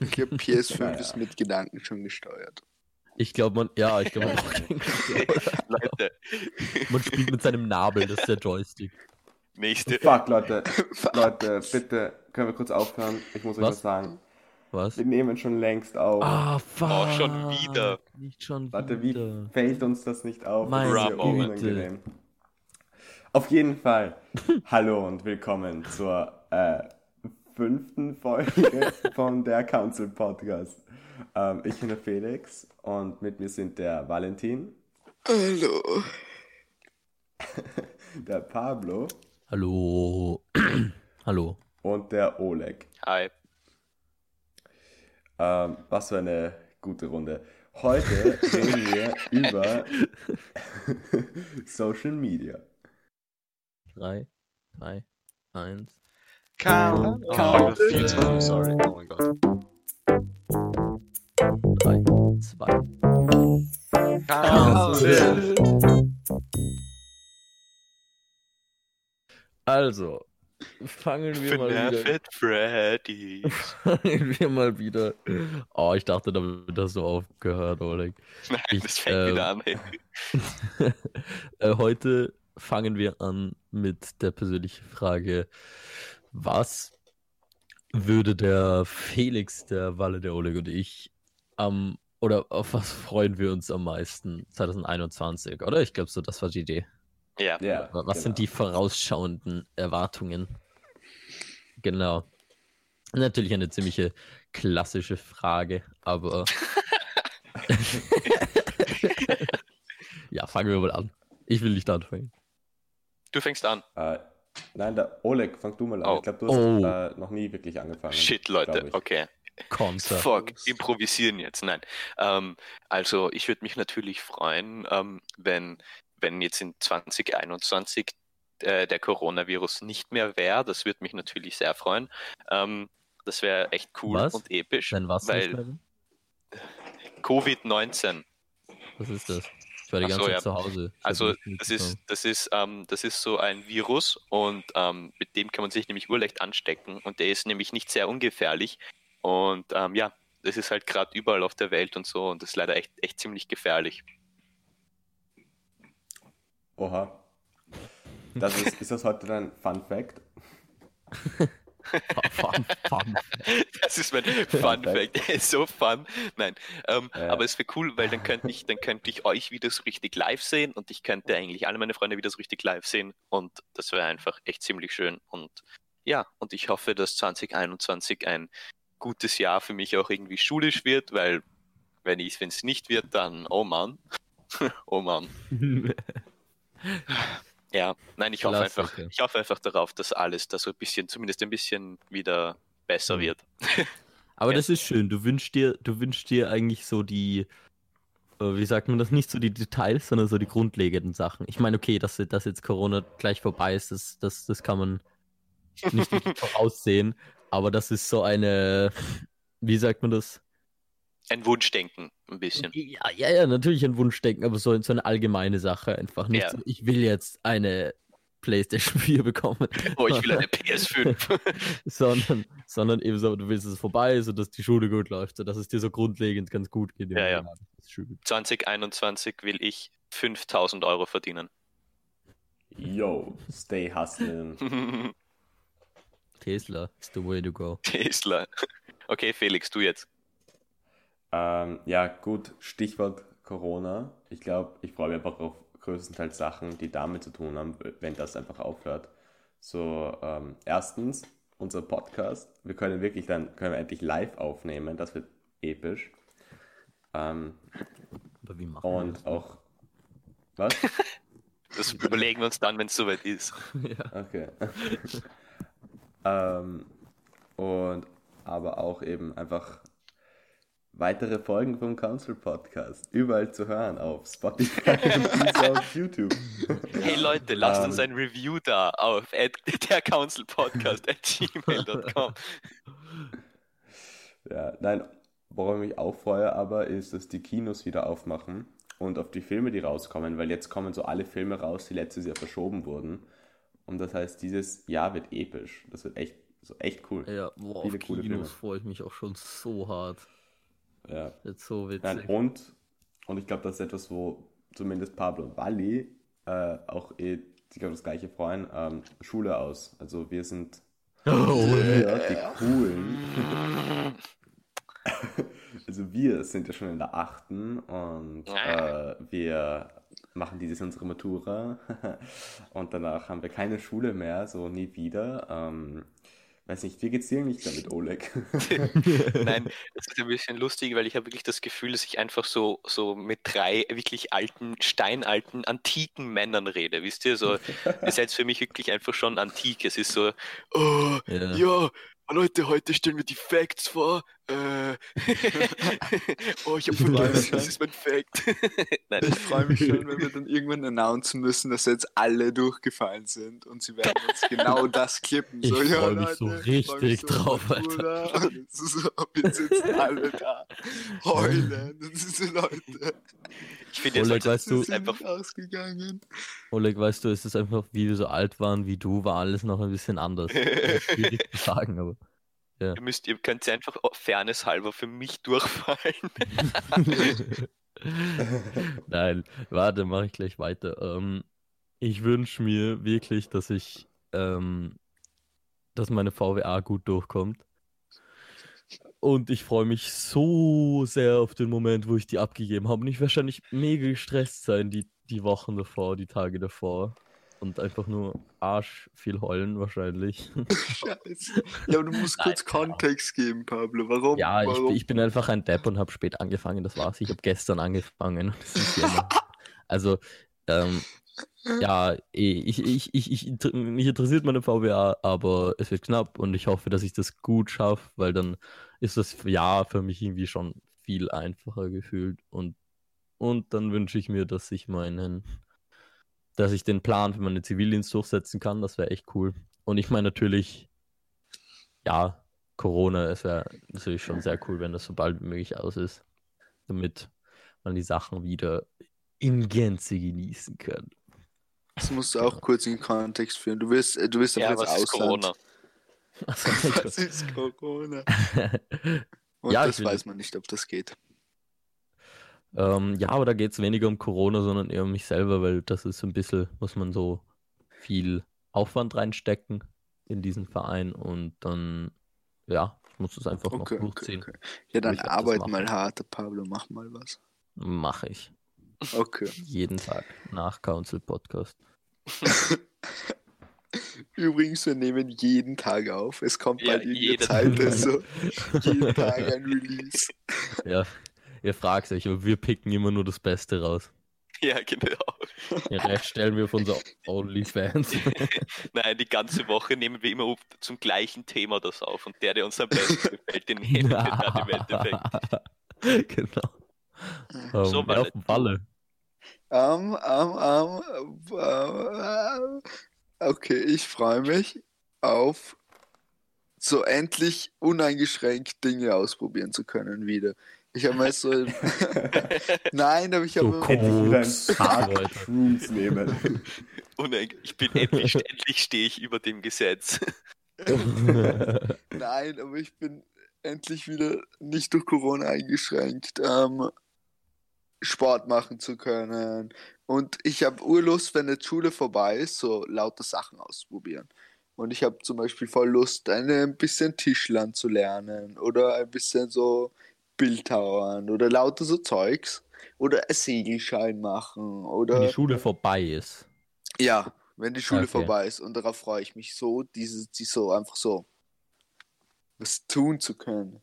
Ich glaube, PS5 ist mit Gedanken schon gesteuert. Ich glaube, man, ja, ich glaube, man braucht keinen Controller. Leute, Man spielt mit seinem Nabel, das ist der Joystick. nächste. Fuck, Leute. Leute, bitte, können wir kurz aufhören? Ich muss euch Was? was sagen. Was? Wir nehmen schon längst auf. Ah, fuck. Oh, schon wieder. Nicht schon Warte, wie wieder. fällt uns das nicht auf? Meine das ist ja. Auf jeden Fall. Hallo und willkommen zur äh, fünften Folge von der Council Podcast. Ähm, ich bin der Felix und mit mir sind der Valentin, Hallo. der Pablo Hallo. Hallo. und der Oleg. Hi. Ähm, was für eine gute Runde. Heute reden wir über Social Media. Drei, drei, eins. Count. Count. Oh, viel zu früh, sorry. Oh mein Gott. Drei, zwei. Also, fangen wir mal wieder. Freddy. Fangen wir mal wieder. Oh, ich dachte, damit hast du aufgehört, Oleg. Nein, Ich, das fängt ähm, wieder an. Ey. äh, heute fangen wir an mit der persönlichen Frage: Was würde der Felix, der Walle, der Oleg und ich am oder auf was freuen wir uns am meisten 2021? Oder? Ich glaube, so, das war die Idee. Ja. Ja, Was sind genau. die vorausschauenden Erwartungen? Genau. Natürlich eine ziemliche klassische Frage, aber. ja, fangen wir mal an. Ich will nicht anfangen. Du fängst an. Äh, nein, der Oleg, fang du mal an. Oh. Ich glaube, du hast Oh. äh, noch nie wirklich angefangen. Shit, Leute. Okay. Konter. Fuck, improvisieren jetzt. Nein. Ähm, also ich würde mich natürlich freuen, ähm, wenn, wenn jetzt in 2021 äh, der Coronavirus nicht mehr wäre. Das würde mich natürlich sehr freuen. Ähm, das wäre echt cool Was? und episch. Dann was weil nicht mehr? Covid-19. Was ist das? Ich war die Ach ganze so, Zeit ja. zu Hause. Ich Also das ist, das ist, ähm, das ist so ein Virus und ähm, mit dem kann man sich nämlich urleicht anstecken und der ist nämlich nicht sehr ungefährlich und ähm, ja, das ist halt gerade überall auf der Welt und so und das ist leider echt, echt ziemlich gefährlich. Oha. Das ist, ist das heute dein Fun Fact? Fun, fun. Das ist mein Fun Fact. Fact, der ist so fun. Nein, ähm, Ja. aber es wäre cool, weil dann könnte ich, dann könnte ich euch wieder so richtig live sehen und ich könnte eigentlich alle meine Freunde wieder so richtig live sehen und das wäre einfach echt ziemlich schön und ja, und ich hoffe, dass 2021 ein gutes Jahr für mich auch irgendwie schulisch wird, weil wenn es nicht wird, dann oh Mann, oh Mann. Ja, nein, ich hoffe einfach, Klassiker. ich hoffe einfach darauf, dass alles da so ein bisschen, zumindest ein bisschen wieder besser Mhm. wird. Aber Ja. das ist schön. Du wünschst dir, du wünschst dir eigentlich so die, äh, wie sagt man das, nicht so die Details, sondern so die grundlegenden Sachen. Ich meine, okay, dass, dass jetzt Corona gleich vorbei ist, das, das, das kann man nicht voraussehen. Aber das ist so eine, wie sagt man das? Ein Wunschdenken, ein bisschen. Ja, ja, ja, natürlich ein Wunschdenken, aber so, so eine allgemeine Sache einfach. Nicht Ja. so, ich will jetzt eine PlayStation 4 bekommen, Oh, ich will eine PS5. sondern, sondern eben so, du willst, dass es vorbei ist und dass die Schule gut läuft, so dass es dir so grundlegend ganz gut geht. Ja, ja. Leben. Das ist schön. 2021 will ich 5000 Euro verdienen. Yo, stay hustling. Tesla is the way to go. Tesla. Okay, Felix, du jetzt. Ähm, ja, gut, Stichwort Corona. Ich glaube, ich freue mich einfach auf größtenteils Sachen, die damit zu tun haben, wenn das einfach aufhört. So, ähm, erstens, unser Podcast. Wir können wirklich dann, können wir endlich live aufnehmen. Das wird episch. Ähm, Aber wie machen wir und das? auch, was? Das überlegen wir uns dann, wenn es soweit ist. ja. Okay. ähm, und aber auch eben einfach weitere Folgen vom Council Podcast überall zu hören auf Spotify und auf YouTube. Hey Leute, lasst uns Ähm. ein Review da auf der Council Podcast at gmail.com. Ja, nein, worauf ich mich auch freue, aber ist, dass die Kinos wieder aufmachen und auf die Filme, die rauskommen, weil jetzt kommen so alle Filme raus, die letztes Jahr verschoben wurden. Und das heißt, dieses Jahr wird episch. Das wird echt So echt cool. Ja, boah, Viele auf coole Kinos Filme. freue ich mich auch schon so hart. Ja. Jetzt so witzig. Nein, und, und ich glaube, das ist etwas, wo zumindest Pablo und Wally äh, auch eh sich auf das gleiche freuen. Ähm, Schule aus. Also wir sind Oh, wir, die coolen. Also wir sind ja schon in der achten und äh, wir machen dieses unsere Matura und danach haben wir keine Schule mehr, so nie wieder. Ähm, weiß nicht, wie geht's dir nicht damit, Oleg? Nein, das ist ein bisschen lustig, weil ich habe wirklich das Gefühl, dass ich einfach so, so mit drei wirklich alten, steinalten, antiken Männern rede. Wisst ihr, so, ihr seid für mich wirklich einfach schon antik. Es ist so, oh, Ja. ja, Leute, heute stellen wir die Facts vor. Äh, oh, ich habe Ich vergessen, das ist mein Fact. Nein, Ich freue mich schon, wenn wir dann irgendwann announcen müssen, dass jetzt alle durchgefallen sind und sie werden jetzt genau das klippen. Ich So, ja, freu mich so Leute, ich freu mich richtig drauf, auf Matura. Und es so, jetzt sitzen alle da, heulen. Und es ist so, Leute, ich finde, solltet weißt du, einfach ausgegangen. Oleg, weißt du, es ist einfach, wie wir so alt waren wie du, war alles noch ein bisschen anders. Das ist Schwierig zu sagen, aber. Ihr müsst, ihr könnt einfach Fairness halber für mich durchfallen. Nein, warte, mache ich gleich weiter. Ähm, ich wünsche mir wirklich, dass ich, ähm, dass meine VWA gut durchkommt. Und ich freue mich so sehr auf den Moment, wo ich die abgegeben habe. Und ich werde wahrscheinlich mega gestresst sein, die, die Wochen davor, die Tage davor. Und einfach nur Arsch viel heulen wahrscheinlich. Scheiße. Ja, aber du musst Nein, kurz Kontext geben, Pablo. Warum? Ja, ich, Warum? bin- ich bin einfach ein Depp und habe spät angefangen, das war's. Ich habe gestern angefangen. Ja also, ähm, ja, eh, ich, ich, ich, ich, mich interessiert meine VWA, aber es wird knapp und ich hoffe, dass ich das gut schaffe, weil dann ist das Jahr für mich irgendwie schon viel einfacher gefühlt und, und dann wünsche ich mir, dass ich meinen, dass ich den Plan für meinen Zivildienst durchsetzen kann, das wäre echt cool. Und ich meine natürlich, ja, Corona, es wäre natürlich schon sehr cool, wenn das so bald wie möglich aus ist, damit man die Sachen wieder in Gänze genießen kann. Das musst du auch kurz in den Kontext führen. Du wirst, äh, du wirst Ja, einfach was ins ist Ausland. Corona? Was ist Corona? Und Ja, das weiß man nicht, ob das geht. Ähm, ja, aber da geht es weniger um Corona, sondern eher um mich selber, weil das ist ein bisschen, muss man so viel Aufwand reinstecken in diesen Verein und dann, ja, ich muss das einfach Okay, noch okay, durchziehen. okay. Ja, dann Ich werd das arbeit machen. mal hart, Pablo, mach mal was. Mache ich. Okay. Jeden Tag nach Council Podcast. Übrigens, wir nehmen jeden Tag auf. Es kommt Ja, bald irgendeine jeden Zeit, also jeden Tag ein Release. Ja, ihr fragt euch, aber wir picken immer nur das Beste raus. Ja, genau. Den Rest stellen wir auf unser OnlyFans. Nein, die ganze Woche nehmen wir immer zum gleichen Thema das auf und der, der uns am besten gefällt, den nehmen wir dann im Endeffekt. genau. Ähm, So, Walle, auf Walle. Ähm, ähm, ähm, äh, okay, ich freue mich auf so endlich uneingeschränkt Dinge ausprobieren zu können wieder. Ich habe mal so. Nein, aber ich habe. Tag Leute. Shrooms nehmen. Und ich bin endlich, endlich stehe ich über dem Gesetz. Nein, aber ich bin endlich wieder nicht durch Corona eingeschränkt, ähm, Sport machen zu können. Und ich habe Urlust, wenn jetzt Schule vorbei ist, so lauter Sachen auszuprobieren. Und ich habe zum Beispiel voll Lust, eine, ein bisschen Tischlern zu lernen oder ein bisschen so Bildhauern oder lauter so Zeugs. Oder einen Segelschein machen Wenn oder. die Schule vorbei ist. Ja, wenn die Schule Okay. vorbei ist und darauf freue ich mich so, diese, die so einfach so was tun zu können.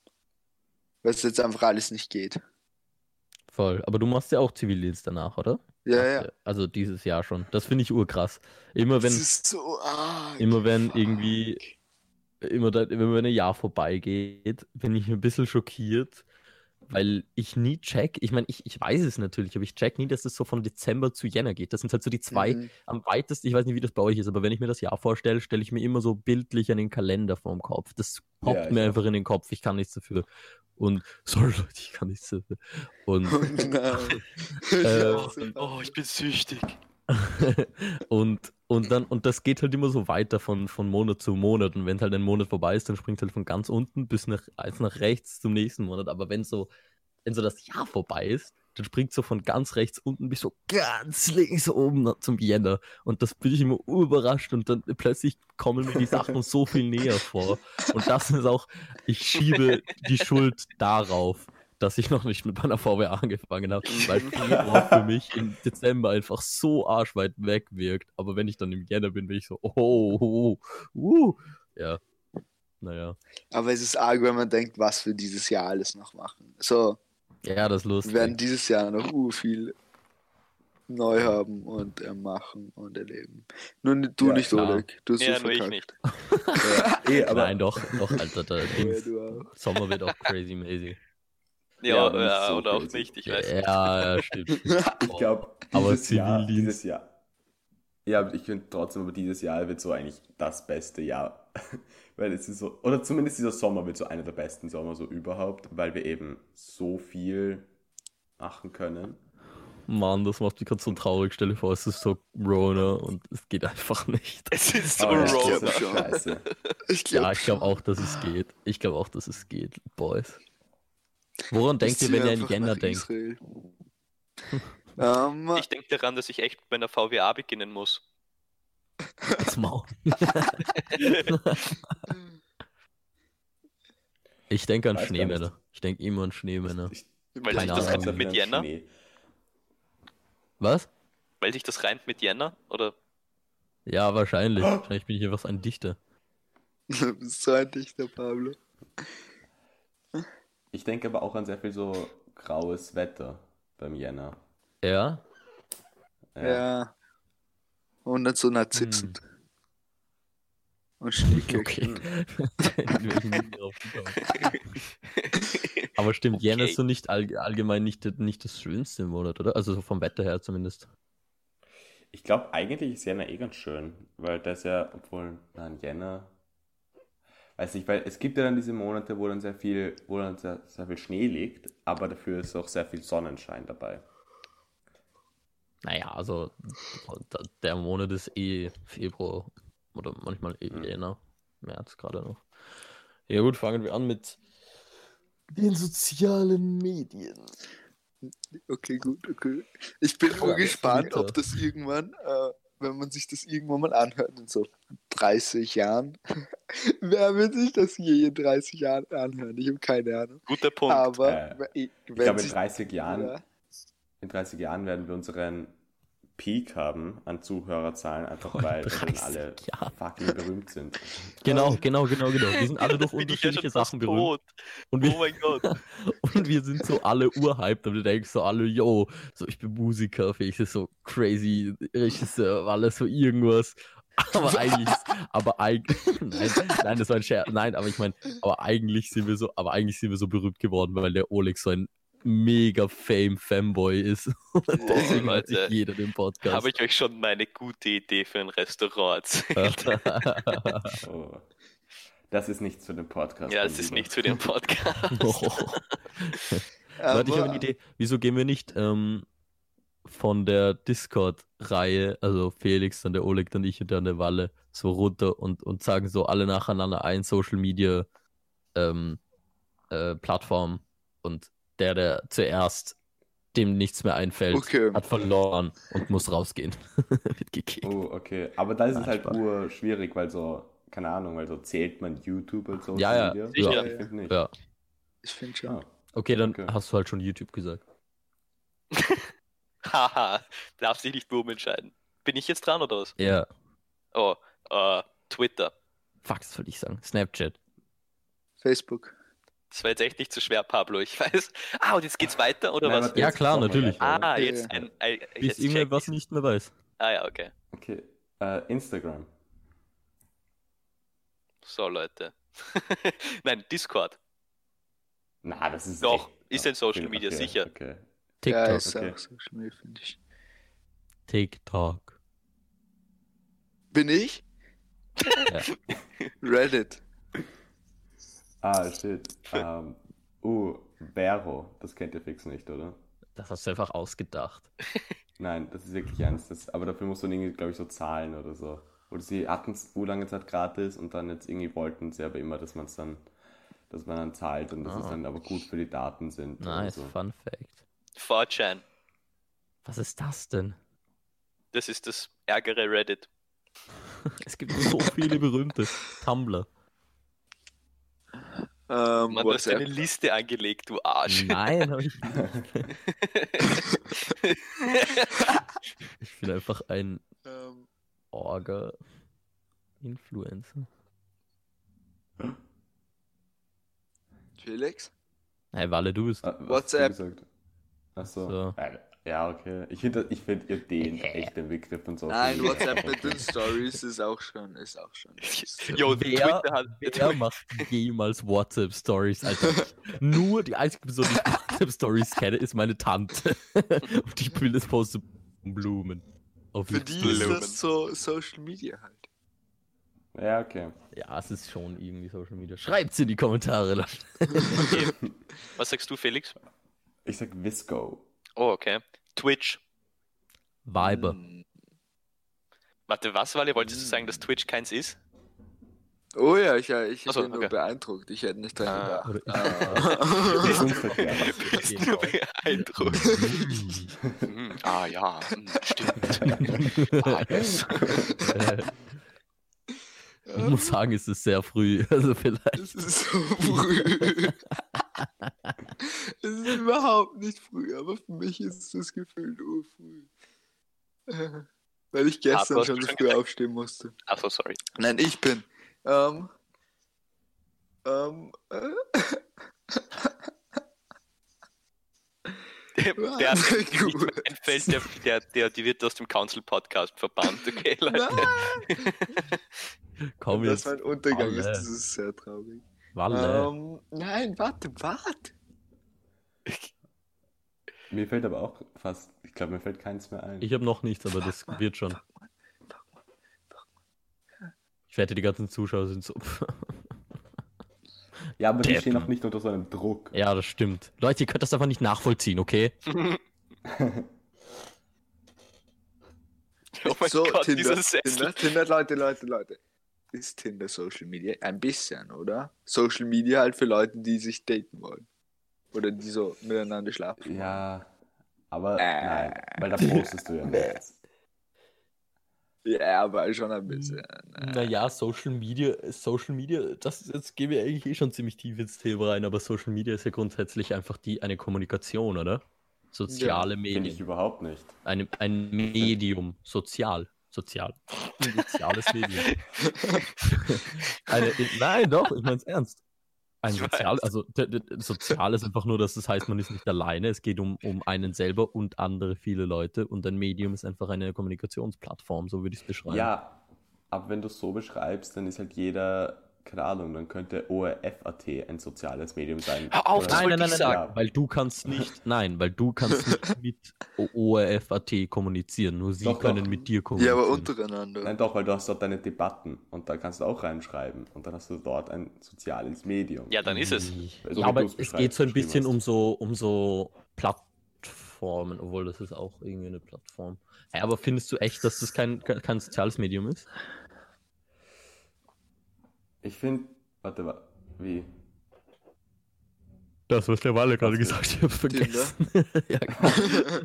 Weil es jetzt einfach alles nicht geht. Voll. Aber du machst ja auch Zivildienst danach, oder? Ja, ja. Also dieses Jahr schon. Das finde ich urkrass. Immer Das wenn, ist so arg. immer wenn Fuck. irgendwie- immer da, wenn ein Jahr vorbeigeht, bin ich ein bisschen schockiert, weil ich nie check. Ich meine, ich, ich weiß es natürlich, aber ich check nie, dass es so von Dezember zu Jänner geht. Das sind halt so die zwei Mhm. am weitesten, ich weiß nicht, wie das bei euch ist, aber wenn ich mir das Jahr vorstelle, stelle ich mir immer so bildlich einen Kalender vorm Kopf. Das poppt Ja, ich mir auch. einfach in den Kopf, ich kann nichts dafür. Und sorry Leute, ich kann nichts dafür. Und Oh nein. Äh, Oh, so- oh, ich bin süchtig. und, und dann, und das geht halt immer so weiter von, von Monat zu Monat. Und wenn halt ein Monat vorbei ist, dann springt halt von ganz unten bis nach, also nach rechts zum nächsten Monat. Aber wenn so, wenn so das Jahr vorbei ist, dann springt so von ganz rechts unten bis so ganz links oben zum Jänner. Und das bin ich immer überrascht und dann plötzlich kommen mir die Sachen so viel näher vor. Und das ist auch, ich schiebe die Schuld darauf, dass ich noch nicht mit meiner VWA angefangen habe, weil Februar für mich im Dezember einfach so arschweit weg wirkt. Aber wenn ich dann im Jänner bin, bin ich so, oh, oh, oh, uh, ja. Naja. Aber es ist arg, wenn man denkt, was wir dieses Jahr alles noch machen. So, Ja, das ist wir lustig. werden dieses Jahr noch uh, viel neu haben und äh, machen und erleben. Nur du Ja, nicht, klar. Oleg. Du hast Ja, so nur ich verkackt. nicht. Ja, eh, aber Nein, doch, doch, Alter, der. Sommer wird auch crazy mäßig. Ja, Ja, ja, so oder auch nicht, ich Ja, weiß nicht. ja, stimmt. ich glaube, Aber dieses Jahr, dieses Jahr. Ja, ich finde trotzdem, aber dieses Jahr wird so eigentlich das beste Jahr. weil es ist so, oder zumindest dieser Sommer wird so einer der besten Sommer so überhaupt, weil wir eben so viel machen können. Mann, das macht mich gerade so traurig. Stell dir vor, es ist so Rona und es geht einfach nicht. Es ist so ist Rona. Ich glaube Ja, ich glaube auch, dass es geht. Ich glaube auch, dass es geht, Boys. Woran denkt ihr, wenn ihr an Jänner denkt? ähm, Ich denke daran, dass ich echt bei einer VWA beginnen muss. Das Maul. Ich denke an Schneemänner. Ich denke immer an Schneemänner. Ich, Weil sich das reimt mit Jänner? Schnee. Was? Weil sich das reimt mit Jänner? Oder? Ja, wahrscheinlich. Wahrscheinlich bin ich einfach ein Dichter. du bist so ein Dichter, Pablo. Ich denke aber auch an sehr viel so graues Wetter beim Jänner. Ja? Ja. Und dann so narzipsend. Und schnickig. Okay. Hätten wir nie drauf gekommen. Aber stimmt, Jänner Okay. ist so nicht all, allgemein nicht, nicht das schönste im Monat, oder? Also so vom Wetter her zumindest. Ich glaube, eigentlich ist Jänner eh ganz schön, weil das ja, obwohl, nein, Jänner, weiß nicht, weil es gibt ja dann diese Monate, wo dann sehr viel, wo dann sehr, sehr viel Schnee liegt, aber dafür ist auch sehr viel Sonnenschein dabei. Naja, also der Monat ist eh Februar oder manchmal eh Hm. Jänner, März gerade noch. Ja gut, fangen wir an mit den sozialen Medien. Okay, gut, okay. Ich bin Ja, nur gespannt, ob das irgendwann, äh, wenn man sich das irgendwann mal anhört, in so 30 Jahren. Wer wird sich das je in 30 Jahren anhören? Ich habe keine Ahnung. Guter Punkt. Aber Äh, Ich glaube, in sich, 30 Jahren, ja, in 30 Jahren werden wir unseren Peak haben an Zuhörerzahlen, einfach weil wir dann 30 alle Jahre. fucking berühmt sind. Genau, genau, genau, genau. Wir sind alle durch Bin ich ja unterschiedliche Sachen berühmt. Und Oh wir, mein Gott. und wir sind so alle urhyped und du denkst so alle, yo, so ich bin Musiker, ich ist so crazy Regisseur, alles so irgendwas. Aber eigentlich, aber eigentlich, nein, nein, das war ein Scherz, nein, aber ich meine, aber eigentlich sind wir so, aber eigentlich sind wir so berühmt geworden, weil der Oleg so ein mega Fame Fanboy ist. Und deswegen hört sich jeder den Podcast. Habe ich euch schon meine gute Idee für ein Restaurant erzählt? Oh. Das ist nichts für den Podcast. ja, es ist nichts für den Podcast. Leute, ich habe eine Idee. Wieso gehen wir nicht ähm, von der Discord-Reihe, also Felix, dann der Oleg, dann ich und dann der Walle, so runter und, und sagen so alle nacheinander ein Social Media ähm, äh, Plattform und der, der zuerst dem nichts mehr einfällt, Okay. hat verloren und muss rausgehen. Wird gekickt. Oh, okay. Aber da ist es halt Spaß. ur schwierig, weil so, keine Ahnung, weil so zählt man YouTube als Social Ja, ja, sicher. Ich finde nicht. Ja. Ich finde schon. Ah. Okay, dann Okay. hast du halt schon YouTube gesagt. Haha, darf sich nicht Boom entscheiden. Bin ich jetzt dran oder was? Ja. Oh, äh, Twitter. Fuck, das wollte ich sagen. Snapchat. Facebook. Das war jetzt echt nicht so schwer, Pablo. Ich weiß. Ah, und jetzt geht's weiter oder Nein, was? Ja, klar, natürlich. Ah, jetzt ja. ein. Äh, Bis jetzt irgendwer was nicht mehr weiß. Ah ja, okay. Okay. Äh, Instagram. So, Leute. Nein, Discord. Na, das ist. Doch, echt- ist ein Social okay, Media, okay, sicher. Okay. TikTok. Ja, ist okay. auch Social Media, finde ich. TikTok. Bin ich? Ja. Reddit. Ah, shit. ähm, uh, Vero. Das kennt ihr fix nicht, oder? Das hast du einfach ausgedacht. Nein, das ist wirklich ernst. Das, aber dafür musst du irgendwie, glaube ich, so zahlen oder so. Oder sie hatten es so lange Zeit gratis und dann jetzt irgendwie wollten sie aber immer, dass man es dann, dass man dann zahlt und dass es Ah. dann aber gut für die Daten sind. Nice, so. Fun Fact. 4chan, Was ist das denn? das ist das ärgere Reddit. Es gibt so viele berühmte. Tumblr. Ähm, Man, du hast eine. Liste angelegt, du Arsch. Nein, hab ich nicht. Ich bin einfach ein Ähm, Orga-Influencer. Felix? Hey, Walle, du bist. Ah, du WhatsApp. gesagt? Achso. So. Ja, okay. Ich finde ich find ihr den echt den Begriff und so. Nein, WhatsApp mit den Stories ist auch schon, ist auch schon. Jo, Wer, Twitter hat. wer macht jemals WhatsApp-Stories, Alter? Nur die einzige Person, die ich WhatsApp-Stories kenne, ist meine Tante. Und ich will das Blumen. Auf Für die Instagram. ist das so Social Media halt. Ja, okay. Ja, es ist schon irgendwie Social Media. Schreibt's in die Kommentare. Okay. Was sagst du, Felix? Ich sag Visco. Oh, okay. Twitch. Viber. Hm. Warte, was, Wally? Wolltest du sagen, dass Twitch keins ist? Oh ja, ich, ich so, bin nur okay. beeindruckt. Ich hätte nicht dran Ah. gedacht. Ah. Bist du beeindruckt? Hm, ah ja, hm, stimmt. Ah, yes. Ich muss sagen, es ist sehr früh. Also vielleicht. Es ist so früh. Es ist überhaupt nicht früh, aber für mich ist das Gefühl urfrüh. Äh, Weil ich gestern hast schon so früh aufstehen musste. Achso, sorry. Nein, ich bin. Ähm. Ähm. Äh, Der, der einfällt, der, der, der, die wird aus dem Council-Podcast verbannt, okay, Leute? Komm das jetzt. mein Untergang ist, Alle. das ist sehr traurig. Walle. Ähm, nein, warte, warte. Mir fällt aber auch fast, ich glaube, mir fällt keins mehr ein. Ich habe noch nichts, aber das wird schon. Ich wette, die ganzen Zuschauer sind so. ja, aber die Deppen. stehen noch nicht unter so einem Druck. ja, das stimmt. Leute, ihr könnt das einfach nicht nachvollziehen, okay? Oh mein so, Gott, Tinder, dieser Sessel. Tinder, Tinder, Leute, Leute, Leute. Ist Tinder Social Media? Ein bisschen, oder? Social Media halt für Leute, die sich daten wollen. Oder die so miteinander schlafen. Ja, aber Äh. nein, weil da postest du ja nichts. Ja, aber schon ein bisschen. Naja, Social Media, Social Media, das jetzt gehen wir eigentlich eh schon ziemlich tief ins Thema rein, aber Social Media ist ja grundsätzlich einfach die eine Kommunikation, oder? Soziale Finde ich Medien. überhaupt nicht. Eine, ein Medium, sozial. Sozial. Ein soziales Medium. Eine, nein, doch, ich meine es ernst. Ein Ich sozial, weiß. also sozial ist einfach nur, dass das heißt, man ist nicht alleine. Es geht um, um einen selber und andere viele Leute und ein Medium ist einfach eine Kommunikationsplattform, so würde ich es beschreiben. Ja, aber wenn du es so beschreibst, dann ist halt jeder, keine Ahnung, dann könnte ORF.at ein soziales Medium sein. Hör auf, das Nein, nein, nein, nein, sagen. nein, weil du kannst nicht, nein, weil du kannst nicht mit ORF.at kommunizieren, nur sie Doch, können doch. mit dir Ja, kommunizieren. aber untereinander. Nein, doch, weil du hast dort deine Debatten und da kannst du auch reinschreiben und dann hast du dort ein soziales Medium. Ja, dann ist es. So wie ja, aber es geht so ein bisschen hast. um so, um so Plattformen, obwohl das ist auch irgendwie eine Plattform. Ja, aber findest du echt, dass das kein, kein soziales Medium ist? Ich finde, warte, wa- wie? Das, was der Walle gerade gesagt hat, ich hab's vergessen. ja, genau.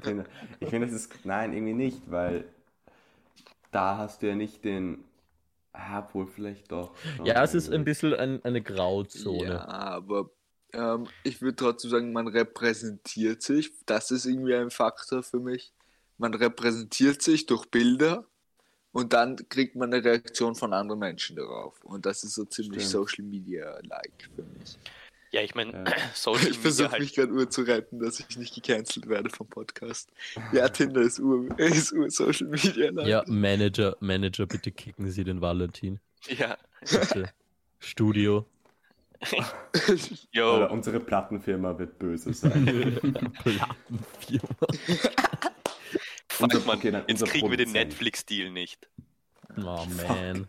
Finde- Ich finde, das ist, nein, irgendwie nicht, weil da hast du ja nicht den, ah, wohl vielleicht doch. ja, es ist ein bisschen ein, eine Grauzone. Ja, aber ähm, ich würde trotzdem sagen, man repräsentiert sich. Das ist irgendwie ein Faktor für mich. Man repräsentiert sich durch Bilder und dann kriegt man eine Reaktion von anderen Menschen darauf. Und das ist so ziemlich Stimmt. Social Media-like für mich. Ja, ich meine, Ja. Social Ich Media versuche halt. mich gerade ur zu retten, dass ich nicht gecancelt werde vom Podcast. Ja, Tinder ist ur, ist ur Social Media. like. Ja, Manager, Manager, bitte kicken Sie den Valentin. Ja, Bitte. Studio. yo, Oder unsere Plattenfirma wird böse sein. Plattenfirma. Fuck, unser- man, okay, dann jetzt kriegen wir den. Netflix-Deal nicht. Oh man.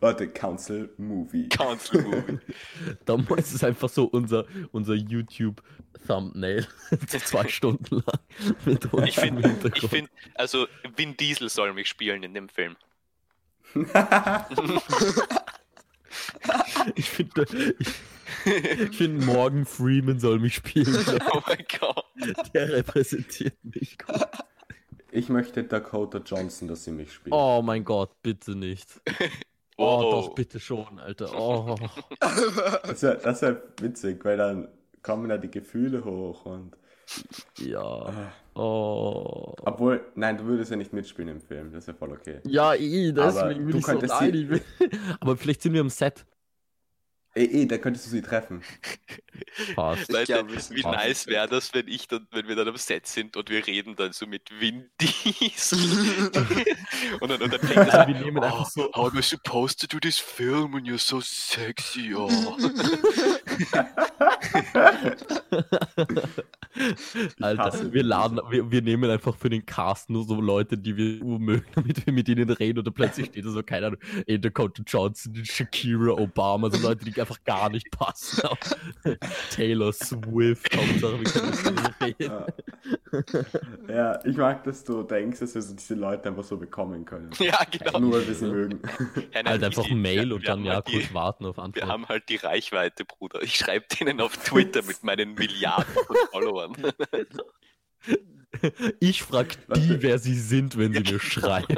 Warte, Council Movie. Council Movie. Damals ist es einfach so unser, unser YouTube-Thumbnail. zwei Stunden lang. Mit uns Ich finde, Hintergrund. ich find, also Vin Diesel soll mich spielen in dem Film. Ich finde, ich, ich finde, Morgan Freeman soll mich spielen. Oh mein Gott. Der repräsentiert mich gut. Ich möchte Dakota Johnson, dass sie mich spielt. Oh mein Gott, bitte nicht. Oh, Wow. doch, bitte schon, Alter. Oh. Das wäre das wär witzig, weil dann kommen da die Gefühle hoch und. Ja. Ah. Oh. Obwohl, nein, du würdest ja nicht mitspielen im Film, das wäre voll okay. Ja, eh, Aber deswegen will du ich so nein, sie- ich will. Aber vielleicht sind wir am Set. Ey, ey, da könntest du sie treffen. Passt. Ich Leute, glaub, wir sind wie fast. nice wäre das, wenn ich dann, wenn wir dann am Set sind und wir reden dann so mit Vin Diesel. und dann, und dann fängt das an, wir nehmen einfach so. How am I supposed to do this film when you're so sexy? Oh. Alter, wir laden, wir, wir nehmen einfach für den Cast nur so Leute, die wir mögen, damit wir mit ihnen reden oder plötzlich steht da so, keine Ahnung, Dakota Johnson, Shakira, Obama, so Leute, die einfach gar nicht passen. Taylor Swift, Hauptsache wir können denen reden. Ja. ich mag, dass du denkst, dass wir so diese Leute einfach so bekommen können. ja, genau. Nur weil wir sie mögen. Ja, nein, Halt einfach die- ein Mail wir- und wir dann haben ja halt kurz die, warten auf Wir Antwort. haben halt die Reichweite, Bruder. Ich schreibe denen auf Twitter mit meinen Milliarden von Followern. Ich frag Was die, wer sie sind, wenn sie mir schreiben.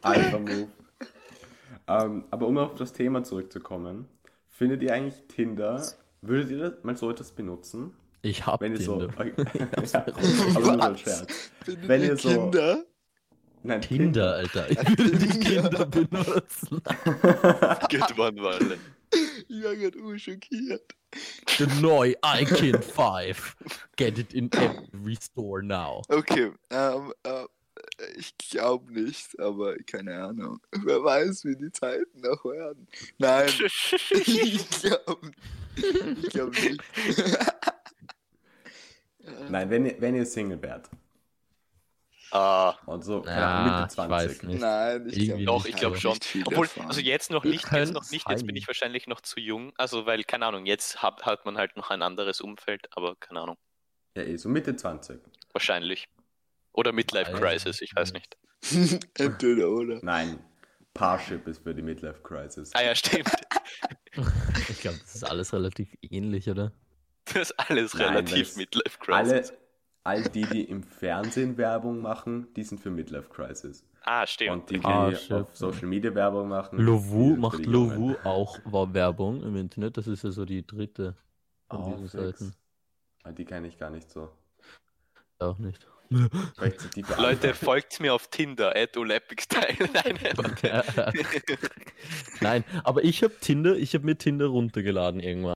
Alpha Move. Ähm, aber um auf das Thema zurückzukommen, findet ihr eigentlich Tinder, würdet ihr das- mal so etwas benutzen? Ich hab Wenn ihr so. Tinder. ja, aber nur als Scherz. Findet Wenn ihr so- Kinder? Tinder, Nein, Tinder. Alter. Ich würde die Kinder benutzen. Good one, Wallen. Ich war gerade urschockiert. The neu iKind 5. Get it in every store now. Okay, ähm, äh, ich glaube nicht, aber keine Ahnung. Wer weiß, wie die Zeiten noch werden. Nein, ich glaube ich glaub nicht. Nein, wenn ihr, wenn ihr Single wärt Ah, und so, keine Ja, Ahnung, Mitte ich 20. weiß nicht. Nein, ich glaube doch, ich glaube schon. Obwohl, erfahren. also jetzt noch nicht, jetzt noch nicht, jetzt bin ich wahrscheinlich noch zu jung. Also, weil, keine Ahnung, jetzt hat, hat man halt noch ein anderes Umfeld, aber keine Ahnung. Ja, eh, so Mitte 20. Wahrscheinlich. Oder Midlife Crisis, ich weiß nicht. Entweder oder. Nein, Parship ist für die Midlife Crisis. Ah ja, stimmt. Ich glaube, das ist alles relativ ähnlich, oder? Das ist alles Nein, relativ Midlife Alle, Crisis. all die, die im Fernsehen Werbung machen, die sind für Midlife Crisis. Ah, stimmt. Und die, die Parship. auf Social Media Werbung machen. Lovu macht. Lovu auch Werbung im Internet. Das ist ja so die dritte von Oh, diesen fix. Seiten. Ah, Die kenne ich gar nicht so. Auch nicht. Leute, folgt mir auf Tinder, at Olympic-Style. Nein. Nein, aber ich habe Tinder, ich habe mir Tinder runtergeladen irgendwann.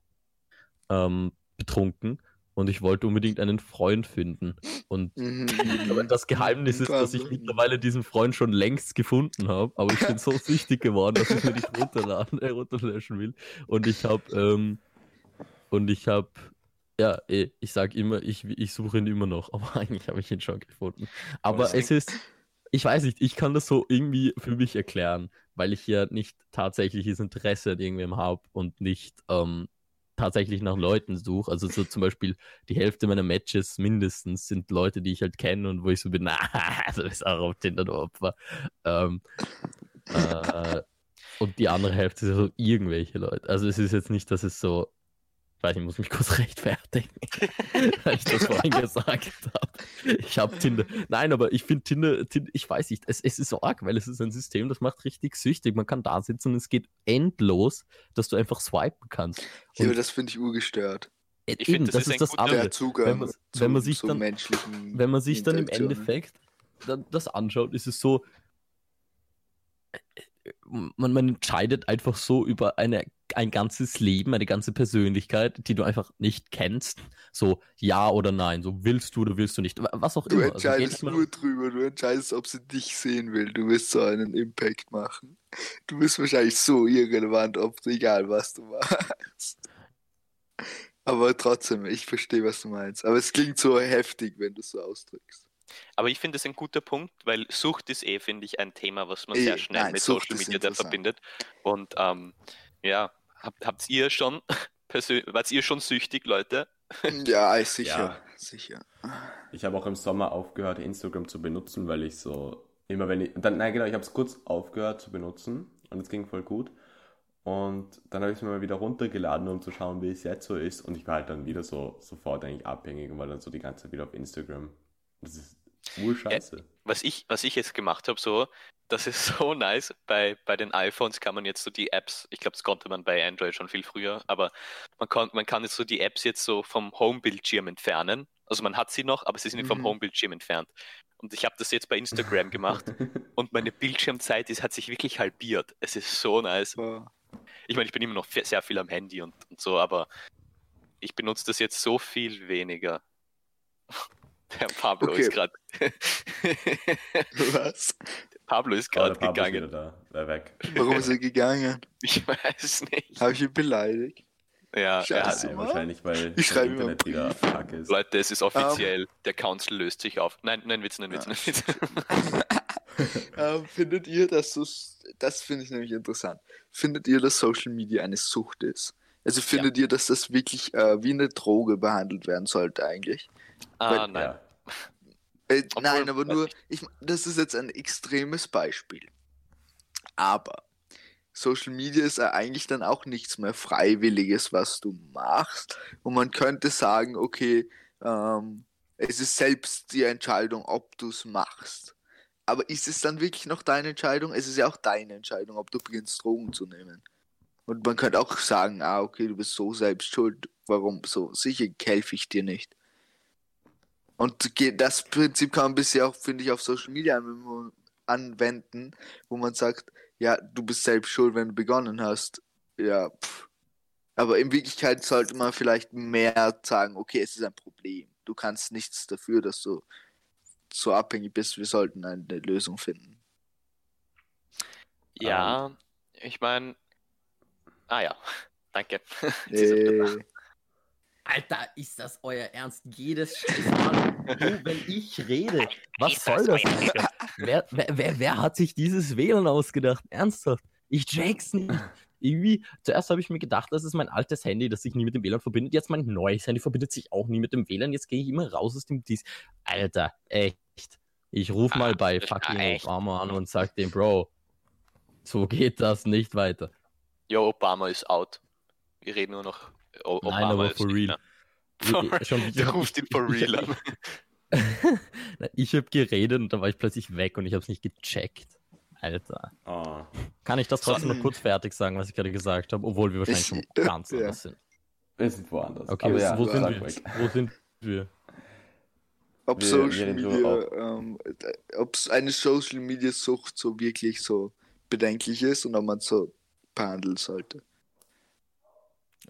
Ähm, betrunken. Und ich wollte unbedingt einen Freund finden. Und Mhm. aber das Geheimnis ist, dass ich mittlerweile diesen Freund schon längst gefunden habe. Aber ich bin so süchtig geworden, dass ich mir nicht runterladen, äh, runterlöschen will. Und ich habe, ähm, und ich habe, ja, eh, ich sag immer, ich, ich suche ihn immer noch. Aber eigentlich habe ich ihn schon gefunden. Aber es ist, ich weiß nicht, ich kann das so irgendwie für mich erklären, weil ich ja nicht tatsächliches Interesse an irgendwem habe und nicht ähm, tatsächlich nach Leuten suche. Also so zum Beispiel die Hälfte meiner Matches mindestens sind Leute, die ich halt kenne und wo ich so bin, na, du bist auch auf Tinder du Opfer. Ähm, äh, und die andere Hälfte sind so irgendwelche Leute. Also es ist jetzt nicht, dass es so, ich weiß, ich muss mich kurz rechtfertigen, weil ich das vorhin gesagt habe. Ich habe Tinder. Nein, aber ich finde Tinder, Tinder, ich weiß nicht, es, es ist so arg, weil es ist ein System, das macht richtig süchtig. Man kann da sitzen und es geht endlos, dass du einfach swipen kannst. Ja, aber Und- das finde ich urgestört. Äh, Ich find, Eben, das das ist das andere. Der Zugang wenn man- zu, wenn man sich dann- Wenn man sich dann im. Endeffekt dann das anschaut, ist es so, man, man entscheidet einfach so über eine, ein ganzes Leben, eine ganze Persönlichkeit, die du einfach nicht kennst. So ja oder nein, so willst du oder willst du nicht, was auch Du immer. Also geht entscheidest mal- nur drüber, du entscheidest, ob sie dich sehen will. Du wirst so einen Impact machen. Du bist wahrscheinlich so irrelevant, ob egal was du machst. Aber trotzdem, ich verstehe, was du meinst. Aber es klingt so heftig, wenn du es so ausdrückst. Aber ich finde es ein guter Punkt, weil Sucht ist eh, finde ich, ein Thema, was man Eh, sehr schnell nein, mit Sucht Social Media verbindet. Und ähm, ja, habt, habt ihr schon persönlich, wart ihr schon süchtig, Leute? Ja, sicher. Ja. Sicher. Ich habe auch im Sommer aufgehört, Instagram zu benutzen, weil ich so immer wenn ich dann nein genau, ich habe es kurz aufgehört zu benutzen und es ging voll gut. Und dann habe ich es mir mal wieder runtergeladen, um zu schauen, wie es jetzt so ist. Und ich war halt dann wieder so sofort eigentlich abhängig und war dann so die ganze Zeit wieder auf Instagram. Das ist urscheiße. was ich, was ich jetzt gemacht habe, so, das ist so nice. Bei, bei den iPhones kann man jetzt so die Apps, ich glaube, das konnte man bei Android schon viel früher, aber man kann, man kann jetzt so die Apps jetzt so vom Home-Bildschirm entfernen. Also man hat sie noch, aber sie sind vom Mhm. Home-Bildschirm entfernt. Und ich habe das jetzt bei Instagram gemacht und meine Bildschirmzeit ist, hat sich wirklich halbiert. Es ist so nice. Aber Ich meine, ich bin immer noch sehr viel am Handy und, und so, aber ich benutze das jetzt so viel weniger. Der Pablo Okay. ist gerade. was? Pablo ist gerade ist gegangen. wieder da. War weg. Warum ist er gegangen? Ich weiß nicht. Habe ich ihn beleidigt? Ja, er Scheiße. Mann. wahrscheinlich, weil Ich das schreibe Internet wieder fuck ist. Leute, es ist offiziell. Der Council löst sich auf. Nein, nein, Witz, nein, Witz, Ja. nein, Witz. Ähm, findet ihr, dass so, das finde ich nämlich interessant, findet ihr, dass Social Media eine Sucht ist? Also findet ihr, dass das wirklich äh, wie eine Droge behandelt werden sollte eigentlich? ah, nein. Ja. Äh, Obwohl, nein, aber nur, ich, das ist jetzt ein extremes Beispiel. Aber Social Media ist ja eigentlich dann auch nichts mehr Freiwilliges, was du machst. Und man könnte sagen, okay, ähm, es ist selbst die Entscheidung, ob du es machst. Aber ist es dann wirklich noch deine Entscheidung? Es ist ja auch deine Entscheidung, ob du beginnst, Drogen zu nehmen. Und man könnte auch sagen, ah, okay, du bist so selbst schuld. Warum so? Sicher helfe ich dir nicht. Und das Prinzip kann man bisher auch, finde ich, auf Social Media anw- anwenden, wo man sagt, ja, du bist selbst schuld, wenn du begonnen hast. Ja, pff. Aber in Wirklichkeit sollte man vielleicht mehr sagen, okay, es ist ein Problem. Du kannst nichts dafür, dass du so abhängig bist. Wir sollten eine Lösung finden. Ja, ich meine. Ah ja, danke. Jetzt ist er wieder da. Äh, Alter, ist das euer Ernst? Jedes Scheiß Mal, du, wenn ich rede. Was soll das? Wer, wer, wer, wer hat sich dieses WLAN ausgedacht? Ernsthaft? Ich check's nicht. Irgendwie, zuerst habe ich mir gedacht, das ist mein altes Handy, das sich nie mit dem WLAN verbindet. Jetzt mein neues Handy verbindet sich auch nie mit dem WLAN. Jetzt gehe ich immer raus aus dem Dies. Alter, echt. Ich rufe mal Ah, bei fucking. Obama an und sag dem, Bro, so geht das nicht weiter. Jo, Obama ist out. Wir reden nur noch. Obama Nein, aber for real. mehr. Ich- For- ich- schon- Der ruft ihn for real an. Ich habe geredet und dann war ich plötzlich weg und ich habe es nicht gecheckt. Alter. Oh. Kann ich das trotzdem So- noch kurz fertig sagen, was ich gerade gesagt habe, obwohl wir wahrscheinlich schon ganz ja. anders sind. Wir sind woanders. Okay, Aber wo, ja, wo, sind wir? wo sind wir? ob Wir- Social wir Media, ähm, ob eine Social Media Sucht so wirklich so bedenklich ist und ob man es so behandeln sollte.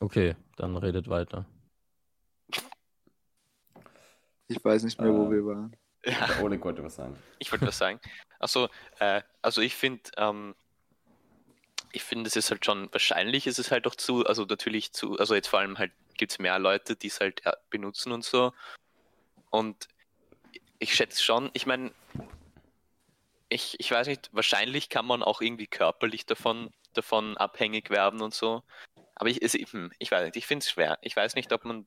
Okay, dann redet weiter. Ich weiß nicht mehr, wo Äh, wir waren. Ja. Oleg wollte was sagen. Ich wollte was sagen. Also, äh, also ich finde, ähm, ich finde, es ist halt schon, wahrscheinlich ist es halt auch zu, also natürlich zu, also jetzt vor allem halt gibt es mehr Leute, die es halt äh, benutzen und so. Und ich schätze schon, ich meine, ich, ich weiß nicht, wahrscheinlich kann man auch irgendwie körperlich davon, davon abhängig werden und so. Aber ich, es, hm, ich weiß nicht, ich finde es schwer. Ich weiß nicht, ob man,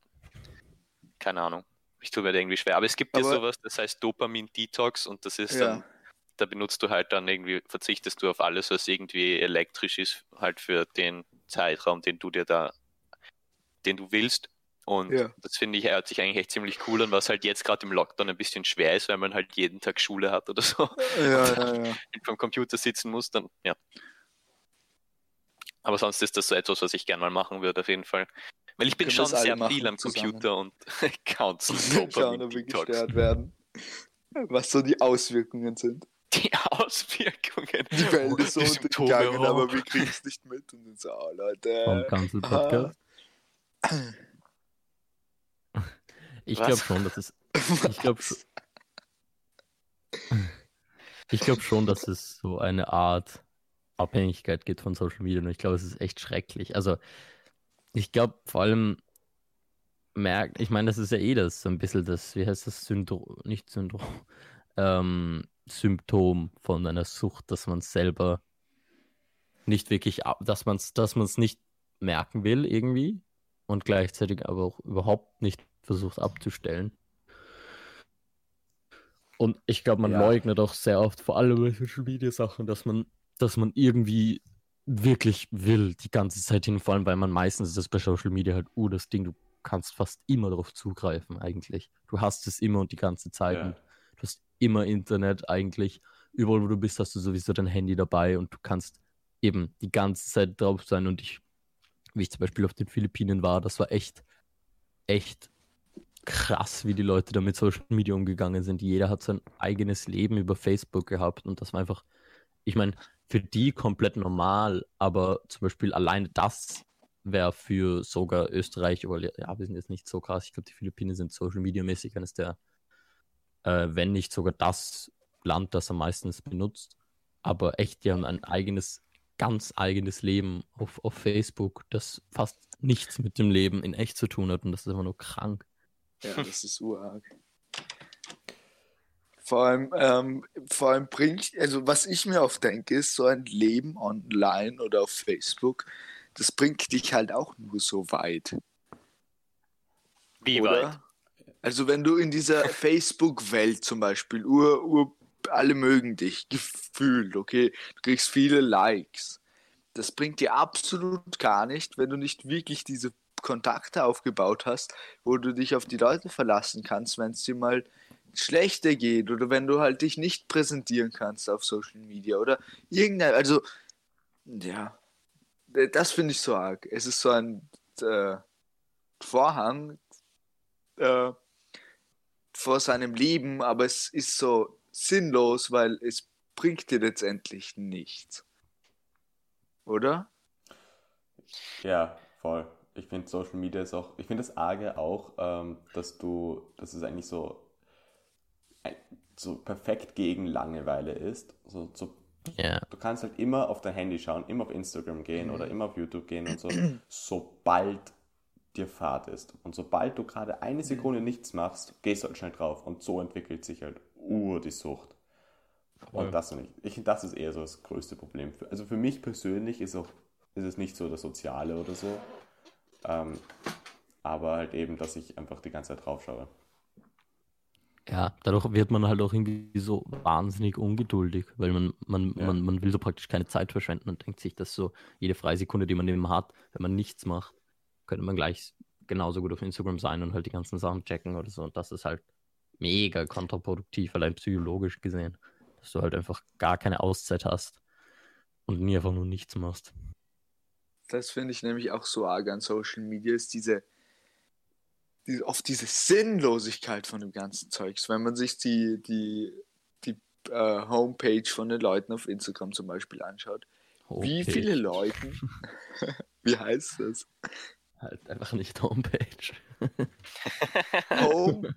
keine Ahnung, ich tue mir da irgendwie schwer. Aber es gibt ja sowas, das heißt Dopamin-Detox und das ist Ja. dann, da benutzt du halt dann irgendwie, verzichtest du auf alles, was irgendwie elektrisch ist, halt für den Zeitraum, den du dir da, den du willst. Und Ja. das finde ich, hört sich eigentlich echt ziemlich cool an, was halt jetzt gerade im Lockdown ein bisschen schwer ist, weil man halt jeden Tag Schule hat oder so Ja, ja, ja. vom Computer sitzen muss, dann ja. Aber sonst ist das so etwas, was ich gerne mal machen würde, auf jeden Fall. Weil ich bin schon sehr machen viel am zusammen. Computer und Counts Schauen, ob wir gestört werden. Was so die Auswirkungen sind. Die Auswirkungen. Die Welt ist so untergegangen, aber oh. wir kriegen es nicht mit. Und dann so, oh, Vom Leute. Council aha. Podcast. Ich Was? glaube schon, dass es. Ich glaube schon. Ich glaube schon, dass es so eine Art Abhängigkeit gibt von Social Media und ich glaube, es ist echt schrecklich. Also, ich glaube vor allem, merkt, ich meine, das ist ja eh das, so ein bisschen das, wie heißt das Syndrom, nicht Syndrom, ähm, Symptom von einer Sucht, dass man selber nicht wirklich, dass man es dass man's nicht merken will irgendwie und gleichzeitig aber auch überhaupt nicht versucht abzustellen. Und ich glaube, man ja. leugnet auch sehr oft, vor allem bei Social Media Sachen, dass man, dass man irgendwie wirklich will, die ganze Zeit hin, vor allem, weil man meistens ist das bei Social Media halt, uh, das Ding, du kannst fast immer darauf zugreifen, eigentlich. Du hast es immer und die ganze Zeit. Ja. du hast immer Internet eigentlich. Überall, wo du bist, hast du sowieso dein Handy dabei und du kannst eben die ganze Zeit drauf sein. Und ich, wie ich zum Beispiel auf den Philippinen war, das war echt, echt krass, wie die Leute da mit Social Media umgegangen sind. Jeder hat sein eigenes Leben über Facebook gehabt und das war einfach, ich meine, für die komplett normal, aber zum Beispiel alleine das wäre für sogar Österreich, weil ja, wir sind jetzt nicht so krass. Ich glaube, die Philippinen sind Social Media mäßig eines der, äh, wenn nicht sogar das Land, das am meisten benutzt. Aber echt, die haben ein eigenes, ganz eigenes Leben auf, auf Facebook, das fast nichts mit dem Leben in echt zu tun hat und das ist immer nur krank. Ja, das ist urarg. Vor allem, ähm, vor allem bringt, also was ich mir oft denke, ist so ein Leben online oder auf Facebook, das bringt dich halt auch nur so weit. Wie oder? weit? Also wenn du in dieser Facebook-Welt zum Beispiel, ur, ur, alle mögen dich, gefühlt, okay, du kriegst viele Likes. Das bringt dir absolut gar nicht, wenn du nicht wirklich diese Kontakte aufgebaut hast, wo du dich auf die Leute verlassen kannst, wenn es dir mal schlechter geht oder wenn du halt dich nicht präsentieren kannst auf Social Media oder irgendein, also ja, das finde ich so arg. Es ist so ein äh, Vorhang äh, vor seinem Leben, aber es ist so sinnlos, weil es bringt dir letztendlich nichts. Oder? Ja, voll ich finde Social Media ist auch, ich finde das Arge auch, ähm, dass du, dass es eigentlich so, so perfekt gegen Langeweile ist. So, so, yeah. Du kannst halt immer auf dein Handy schauen, immer auf Instagram gehen oder immer auf YouTube gehen und so, sobald dir Fahrt ist. Und sobald du gerade eine Sekunde nichts machst, gehst du halt schnell drauf und so entwickelt sich halt ur die Sucht. Und das nicht. Ich das ist eher so das größte Problem. Also für mich persönlich ist auch ist es nicht so das Soziale oder so, ähm, aber halt eben, dass ich einfach die ganze Zeit drauf schaue. Ja, dadurch wird man halt auch irgendwie so wahnsinnig ungeduldig, weil man, man, ja. man, man will so praktisch keine Zeit verschwenden und denkt sich, dass so jede freie Sekunde, die man eben hat, wenn man nichts macht, könnte man gleich genauso gut auf Instagram sein und halt die ganzen Sachen checken oder so. Und das ist halt mega kontraproduktiv, allein psychologisch gesehen, dass du halt einfach gar keine Auszeit hast und nie einfach nur nichts machst das finde ich nämlich auch so arg an Social Media, ist diese, oft diese Sinnlosigkeit von dem ganzen Zeugs. Wenn man sich die, die, die äh, Homepage von den Leuten auf Instagram zum Beispiel anschaut, okay. wie viele Leute, wie heißt das? Halt einfach nicht Homepage. Home,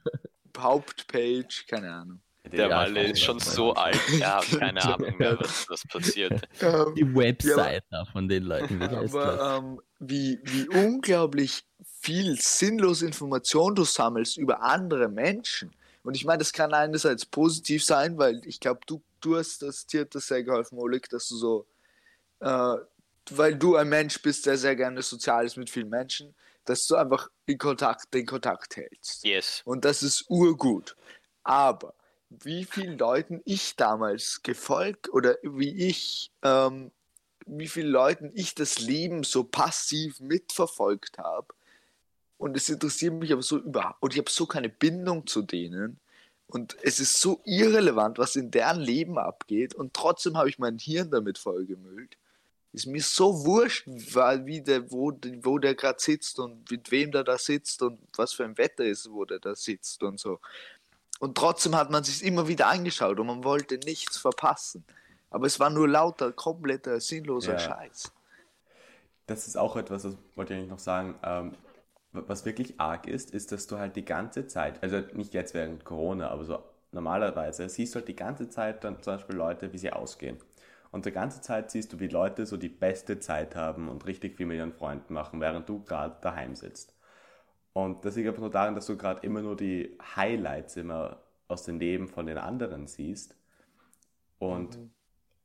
Hauptpage, keine Ahnung. Der Walle ist schon so alt, ja, keine Ahnung mehr, was, was passiert. Ähm, die Website ja, von den Leuten. Wie aber ähm, wie, wie unglaublich viel sinnlose Information du sammelst über andere Menschen. Und ich meine, das kann einerseits positiv sein, weil ich glaube, du, du hast das dir das sehr geholfen, Oleg, dass du so, äh, weil du ein Mensch bist, der sehr gerne sozial ist mit vielen Menschen, dass du einfach in Kontakt, den Kontakt hältst. Yes. Und das ist urgut. Aber wie vielen Leuten ich damals gefolgt oder wie ich, ähm, wie vielen Leuten ich das Leben so passiv mitverfolgt habe. Und es interessiert mich aber so überhaupt, und ich habe so keine Bindung zu denen. Und es ist so irrelevant, was in deren Leben abgeht. Und trotzdem habe ich mein Hirn damit vollgemüllt. Ist mir so wurscht, weil wie der, wo, wo der gerade sitzt und mit wem der da sitzt und was für ein Wetter ist, wo der da sitzt und so. Und trotzdem hat man sich immer wieder angeschaut und man wollte nichts verpassen. Aber es war nur lauter, kompletter, sinnloser ja. Scheiß. Das ist auch etwas, das wollte ich eigentlich noch sagen. Ähm, was wirklich arg ist, ist, dass du halt die ganze Zeit, also nicht jetzt während Corona, aber so normalerweise, siehst du halt die ganze Zeit dann zum Beispiel Leute, wie sie ausgehen. Und die ganze Zeit siehst du, wie Leute so die beste Zeit haben und richtig viel mit ihren Freunden machen, während du gerade daheim sitzt. Und das liegt aber nur daran, dass du gerade immer nur die Highlights immer aus dem Leben von den anderen siehst. Und Mhm.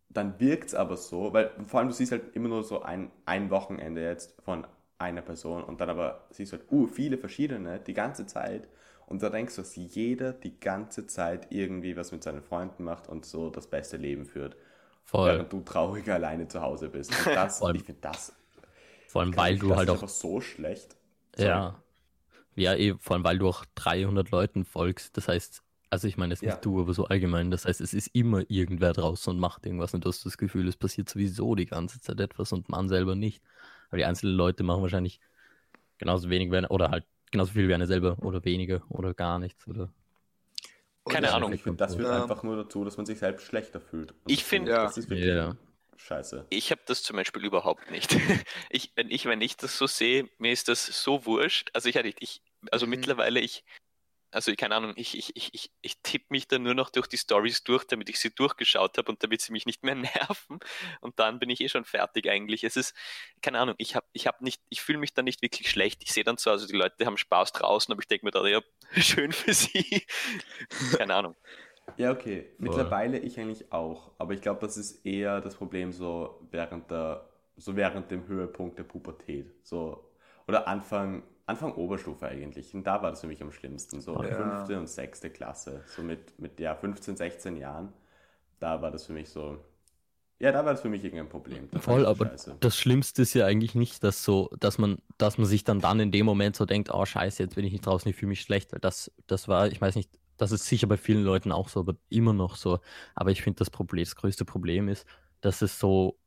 dann wirkt es aber so, weil vor allem du siehst halt immer nur so ein, ein Wochenende jetzt von einer Person und dann aber siehst du halt, uh, viele verschiedene die ganze Zeit. Und da denkst du, dass jeder die ganze Zeit irgendwie was mit seinen Freunden macht und so das beste Leben führt. Voll. Während du traurig alleine zu Hause bist. Und das, Vor allem- ich finde das, Vor allem, weil du das halt ist auch einfach so schlecht. Sorry. Ja. Ja, eh, vor allem, weil du auch 300 Leuten folgst. Das heißt, also ich meine jetzt nicht Ja. du, aber so allgemein. Das heißt, es ist immer irgendwer draußen und macht irgendwas und du hast das Gefühl, es passiert sowieso die ganze Zeit etwas und man selber nicht. Aber die einzelnen Leute machen wahrscheinlich genauso wenig wie eine, oder halt genauso viel wie eine selber oder weniger oder gar nichts. Oder Keine Ahnung. Ich finde, das führt Ja. einfach nur dazu, dass man sich selbst schlechter fühlt. Und Ich das find- Ja. Das ist wirklich Ja. Scheiße. Ich habe das zum Beispiel überhaupt nicht. Ich, wenn, ich, wenn ich das so sehe, mir ist das so wurscht. Also ich, ich also Mhm. mittlerweile, ich, also keine Ahnung, ich, ich, ich, ich, ich tippe mich dann nur noch durch die Stories durch, damit ich sie durchgeschaut habe und damit sie mich nicht mehr nerven. Und dann bin ich eh schon fertig eigentlich. Es ist, keine Ahnung, ich habe ich hab nicht, ich fühle mich dann nicht wirklich schlecht. Ich sehe dann so, also die Leute haben Spaß draußen, aber ich denke mir da, ja, schön für sie. Keine Ahnung. Ja, okay. Mittlerweile ich eigentlich auch. Aber ich glaube, das ist eher das Problem so während der, so während dem Höhepunkt der Pubertät. So, oder Anfang, Anfang Oberstufe eigentlich. Und da war das für mich am schlimmsten. So Ja. fünfte und sechste Klasse. So mit, mit ja, 15, 16 Jahren. Da war das für mich so. Ja, da war das für mich irgendein Problem. Da Voll, aber scheiße. das Schlimmste ist ja eigentlich nicht, dass so, dass man, dass man sich dann dann in dem Moment so denkt, oh scheiße, jetzt bin ich nicht draußen, ich fühle mich schlecht, weil das, das war, ich weiß nicht, das ist sicher bei vielen Leuten auch so, aber immer noch so. Aber ich finde das das größte Problem ist, dass es so,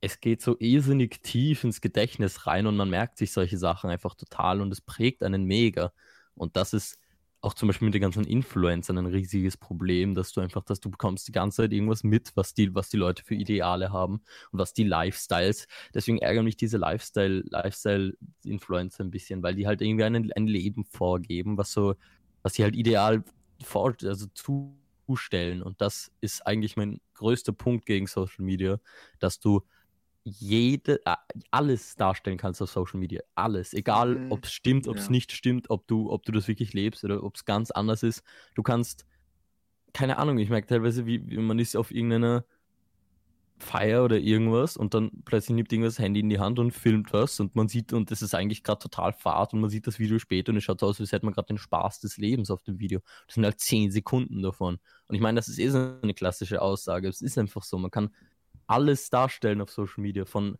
es geht so irrsinnig tief ins Gedächtnis rein und man merkt sich solche Sachen einfach total und es prägt einen mega. Und das ist auch zum Beispiel mit den ganzen Influencern ein riesiges Problem, dass du einfach, dass du bekommst die ganze Zeit irgendwas mit, was die, was die Leute für Ideale haben und was die Lifestyles. Deswegen ärgern mich diese Lifestyle, Lifestyle-Influencer ein bisschen, weil die halt irgendwie ein, ein Leben vorgeben, was so, was sie halt ideal vor, also zustellen. Und das ist eigentlich mein größter Punkt gegen Social Media, dass du jede, äh, alles darstellen kannst auf Social Media. Alles. Egal, Mhm. ob es stimmt, ob es Ja. nicht stimmt, ob du, ob du das wirklich lebst oder ob es ganz anders ist. Du kannst, keine Ahnung, ich merke teilweise, wie, wie man ist auf irgendeiner Feier oder irgendwas und dann plötzlich nimmt irgendwas Handy in die Hand und filmt was und man sieht, und das ist eigentlich gerade total fad und man sieht das Video später und es schaut so aus, als hätte man gerade den Spaß des Lebens auf dem Video. Das sind halt zehn Sekunden davon. Und ich meine, das ist eh so eine klassische Aussage. Es ist einfach so, man kann alles darstellen auf Social Media, von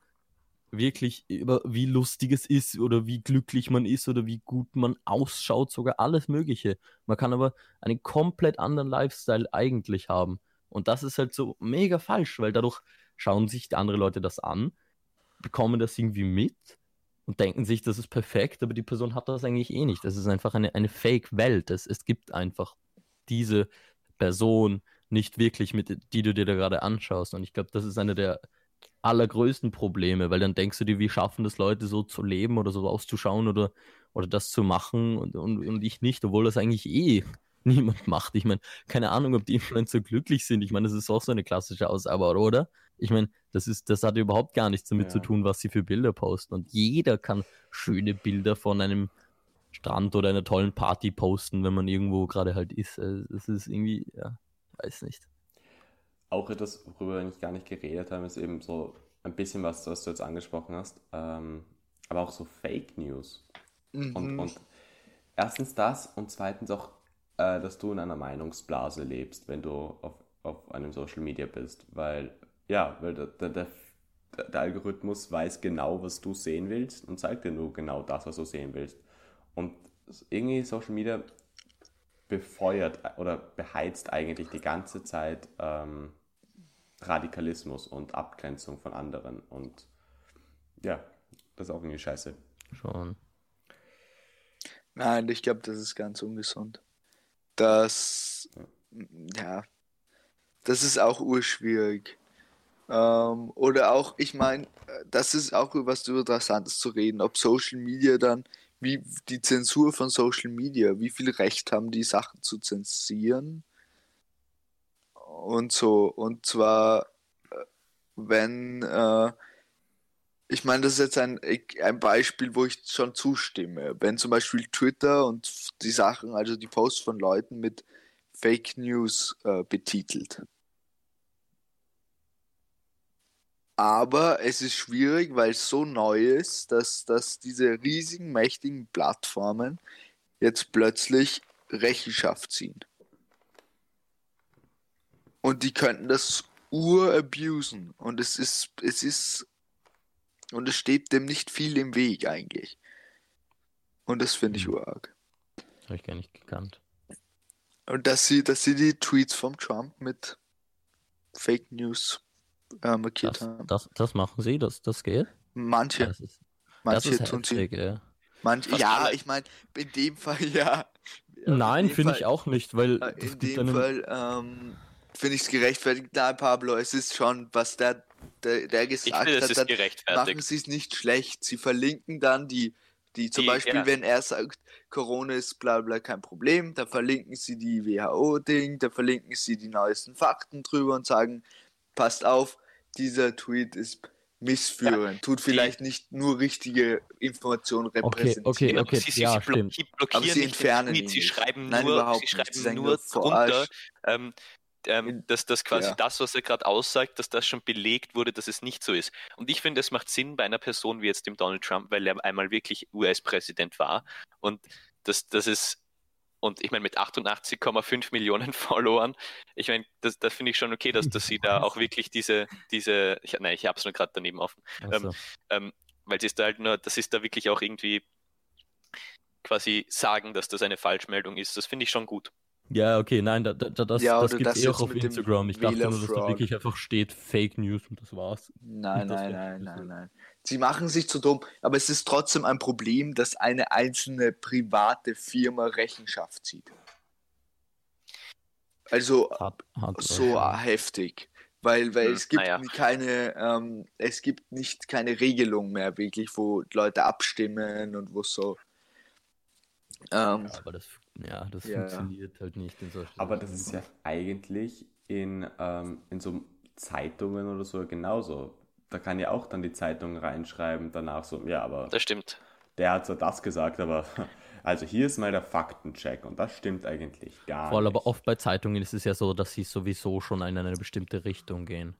wirklich über wie lustig es ist oder wie glücklich man ist oder wie gut man ausschaut, sogar alles Mögliche. Man kann aber einen komplett anderen Lifestyle eigentlich haben. Und das ist halt so mega falsch, weil dadurch schauen sich andere Leute das an, bekommen das irgendwie mit und denken sich, das ist perfekt, aber die Person hat das eigentlich eh nicht. Das ist einfach eine, eine Fake-Welt. Es, es gibt einfach diese Person nicht wirklich, mit die du dir da gerade anschaust. Und ich glaube, das ist eine der allergrößten Probleme, weil dann denkst du dir, wie schaffen das Leute so zu leben oder so auszuschauen oder, oder das zu machen und, und, und ich nicht, obwohl das eigentlich eh niemand macht. Ich meine, keine Ahnung, ob die Influencer glücklich sind. Ich meine, das ist auch so eine klassische Aussage, oder? Ich meine, das ist, das hat überhaupt gar nichts damit Ja. zu tun, was sie für Bilder posten. Und jeder kann schöne Bilder von einem Strand oder einer tollen Party posten, wenn man irgendwo gerade halt ist. Also, Es ist irgendwie, ja, ich weiß nicht. Auch etwas, worüber wir nicht gar nicht geredet haben, ist eben so ein bisschen was, was du jetzt angesprochen hast, ähm, aber auch so Fake News. Und, Mhm. und erstens das und zweitens auch, äh, dass du in einer Meinungsblase lebst, wenn du auf, auf einem Social Media bist, weil, ja, weil der, der, der, der Algorithmus weiß genau, was du sehen willst und zeigt dir nur genau das, was du sehen willst. Und irgendwie Social Media befeuert oder beheizt eigentlich die ganze Zeit ähm, Radikalismus und Abgrenzung von anderen. Und ja, das ist auch irgendwie scheiße. Schon. Nein, ich glaube, das ist ganz ungesund. Das, ja, das ist auch urschwierig. Ähm, oder auch, ich meine, das ist auch was Interessantes zu reden, ob Social Media dann, wie die Zensur von Social Media, wie viel Recht haben die Sachen zu zensieren und so. Und zwar, äh, wenn, äh, Ich meine, das ist jetzt ein, ein Beispiel, wo ich schon zustimme. Wenn zum Beispiel Twitter und die Sachen, also die Posts von Leuten mit Fake News äh, betitelt. Aber es ist schwierig, weil es so neu ist, dass, dass diese riesigen, mächtigen Plattformen jetzt plötzlich Rechenschaft ziehen. Und die könnten das urabusen. Und es ist, es ist, und es steht dem nicht viel im Weg eigentlich. Und das finde ich Mhm. urarg. Habe ich gar nicht gekannt. Und dass sie, dass sie die Tweets vom Trump mit Fake News äh, markiert Das, haben. das, das machen sie, das, das geht. Manche, Das ist, das manche ist tun sie. heftig, ja. Manche, Fast ja, alle. ich meine, in dem Fall ja. Ja, in Nein, finde ich auch nicht, weil das In dem einen, Fall ähm, finde ich es gerechtfertigt. Nein, Pablo, es ist schon, was der, der, der Ich gesagt finde, es hat, ist dann machen sie es nicht schlecht. Sie verlinken dann die, die zum Die- Beispiel, ja. wenn er sagt, Corona ist bla bla kein Problem, da verlinken sie die WHO-Ding, da verlinken sie die neuesten Fakten drüber und sagen, passt auf, dieser Tweet ist missführend, tut vielleicht nicht nur richtige Informationen Okay, repräsentieren. okay, Genau, okay, sie, sie, ja, sie, block, stimmt. sie blockieren Aber sie nicht den entfernen Tweet, ihn sie nicht. schreiben Nein, nur, überhaupt sie nicht. schreiben nur drunter, ähm, ähm, dass das quasi ja. das, was er gerade aussagt, dass das schon belegt wurde, dass es nicht so ist. Und ich finde, es macht Sinn bei einer Person wie jetzt dem Donald Trump, weil er einmal wirklich US-Präsident war. Und das, das ist, und ich meine, mit 88,5 Millionen Followern, ich meine, das, das finde ich schon okay, dass, dass sie da auch wirklich diese, diese, ich, nein, ich habe es nur gerade daneben offen, Also, ähm, weil sie ist da halt nur, das ist da wirklich auch irgendwie quasi sagen, dass das eine Falschmeldung ist. Das finde ich schon gut. Ja, okay, nein, da, da, das, Ja, das gibt es eh auch auf Instagram. Ich dachte nur, dass da wirklich einfach steht Fake News und das war's. Nein, das nein, nein, nein, wär- nein. Sie machen sich zu dumm, aber es ist trotzdem ein Problem, dass eine einzelne private Firma Rechenschaft zieht. Also Hart, hart so heftig, weil, weil Hm, es gibt naja. keine, ähm, es gibt nicht keine Regelung mehr wirklich, wo Leute abstimmen und wo so. Ähm, Aber das, ja, das Ja. funktioniert halt nicht in solchen Aber das ist ja eigentlich in, ähm, in so Zeitungen oder so genauso. Da kann ja auch dann die Zeitung reinschreiben, danach so, ja, aber Das stimmt. der hat zwar das gesagt, aber also hier ist mal der Faktencheck und das stimmt eigentlich gar Voll, nicht. aber oft bei Zeitungen ist es ja so, dass sie sowieso schon in eine bestimmte Richtung gehen.